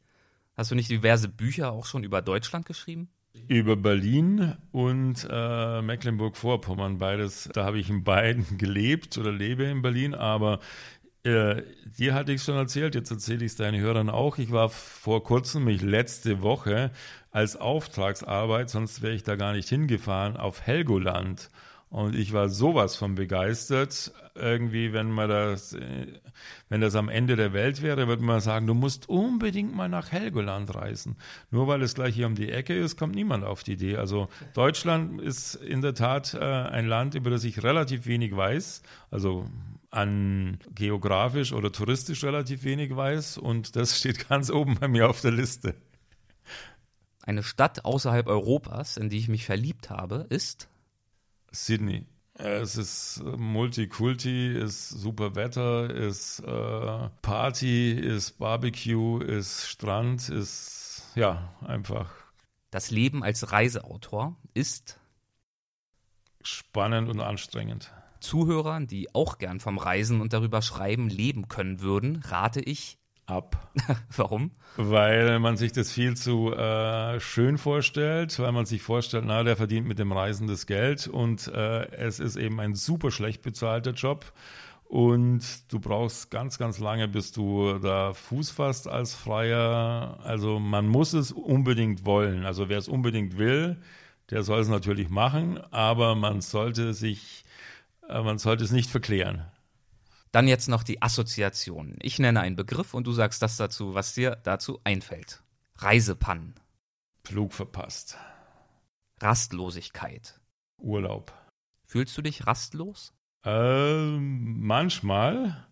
Hast du nicht diverse Bücher auch schon über Deutschland geschrieben? Über Berlin und äh, Mecklenburg-Vorpommern, beides. Da habe ich in beiden gelebt oder lebe in Berlin, aber äh, dir hatte ich schon erzählt, jetzt erzähle ich es deinen Hörern auch. Ich war vor kurzem, mich letzte Woche als Auftragsarbeit, sonst wäre ich da gar nicht hingefahren, auf Helgoland. Und ich war sowas von begeistert. Irgendwie, wenn man das, wenn das am Ende der Welt wäre, würde man sagen, du musst unbedingt mal nach Helgoland reisen. Nur weil es gleich hier um die Ecke ist, kommt niemand auf die Idee. Also Deutschland ist in der Tat äh, ein Land, über das ich relativ wenig weiß. Also an geografisch oder touristisch relativ wenig weiß. Und das steht ganz oben bei mir auf der Liste. Eine Stadt außerhalb Europas, in die ich mich verliebt habe, ist Sydney. Es ist Multikulti, ist super Wetter, ist äh, Party, ist Barbecue, ist Strand, ist ja einfach. Das Leben als Reiseautor ist spannend und anstrengend. Zuhörern, die auch gern vom Reisen und darüber schreiben leben können würden, rate ich ab. Warum? Weil man sich das viel zu äh, schön vorstellt, weil man sich vorstellt, na, der verdient mit dem Reisen das Geld und äh, es ist eben ein super schlecht bezahlter Job. Und du brauchst ganz, ganz lange, bis du da Fuß fasst als Freier. Also man muss es unbedingt wollen. Also wer es unbedingt will, der soll es natürlich machen, aber man sollte sich, äh, man sollte es nicht verklären. Dann jetzt noch die Assoziationen. Ich nenne einen Begriff und du sagst das dazu, was dir dazu einfällt. Reisepannen. Flug verpasst. Rastlosigkeit. Urlaub. Fühlst du dich rastlos? Ähm, manchmal.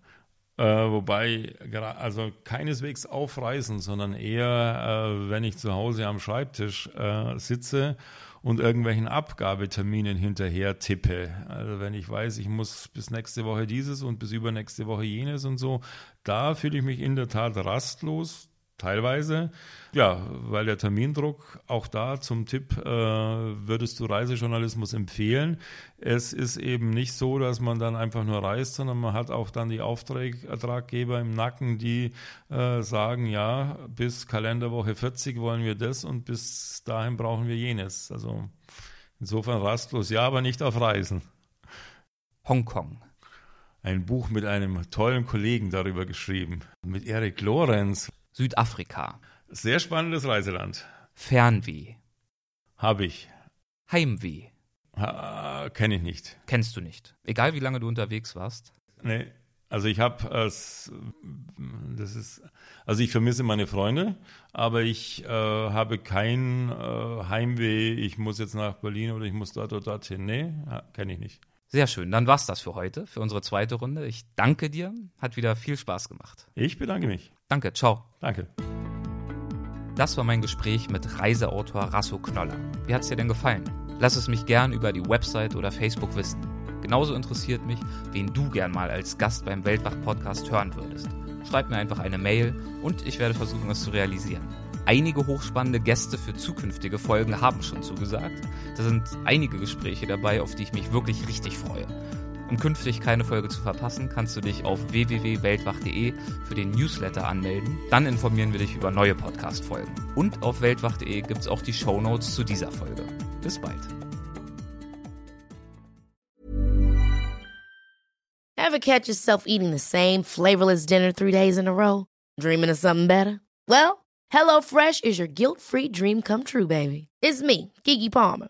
Äh, wobei, also keineswegs aufreißen, sondern eher, äh, wenn ich zu Hause am Schreibtisch äh, sitze und irgendwelchen Abgabeterminen hinterher tippe. Also wenn ich weiß, ich muss bis nächste Woche dieses und bis übernächste Woche jenes und so, da fühle ich mich in der Tat rastlos teilweise. Ja, weil der Termindruck auch da zum Tipp, äh, würdest du Reisejournalismus empfehlen. Es ist eben nicht so, dass man dann einfach nur reist, sondern man hat auch dann die Auftraggeber im Nacken, die äh, sagen, ja, bis Kalenderwoche 40 wollen wir das und bis dahin brauchen wir jenes. Also insofern rastlos, ja, aber nicht auf Reisen. Hongkong. Ein Buch mit einem tollen Kollegen darüber geschrieben, mit Erik Lorenz. Südafrika. Sehr spannendes Reiseland. Fernweh. Habe ich. Heimweh. Ha, Kenne ich nicht. Kennst du nicht. Egal wie lange du unterwegs warst. Nee. Also ich habe es, das ist, also ich vermisse meine Freunde, aber ich äh, habe kein äh, Heimweh, ich muss jetzt nach Berlin oder ich muss dort oder dorthin. Nee, kenne ich nicht. Sehr schön, dann war's das für heute, für unsere zweite Runde. Ich danke dir, hat wieder viel Spaß gemacht. Ich bedanke mich. Danke, ciao. Danke. Das war mein Gespräch mit Reiseautor Rasso Knoller. Wie hat's dir denn gefallen? Lass es mich gern über die Website oder Facebook wissen. Genauso interessiert mich, wen du gern mal als Gast beim Weltwach-Podcast hören würdest. Schreib mir einfach eine Mail und ich werde versuchen, es zu realisieren. Einige hochspannende Gäste für zukünftige Folgen haben schon zugesagt. Da sind einige Gespräche dabei, auf die ich mich wirklich richtig freue. Um künftig keine Folge zu verpassen, kannst du dich auf www.weltwach.de für den Newsletter anmelden. Dann informieren wir dich über neue Podcast-Folgen. Und auf weltwach.de gibt es auch die Show Notes zu dieser Folge. Bis bald. Ever catch yourself eating the same flavorless dinner three days in a row? Dreaming of something better? Well, HelloFresh is your guilt-free dream come true, baby. It's me, Kiki Palmer.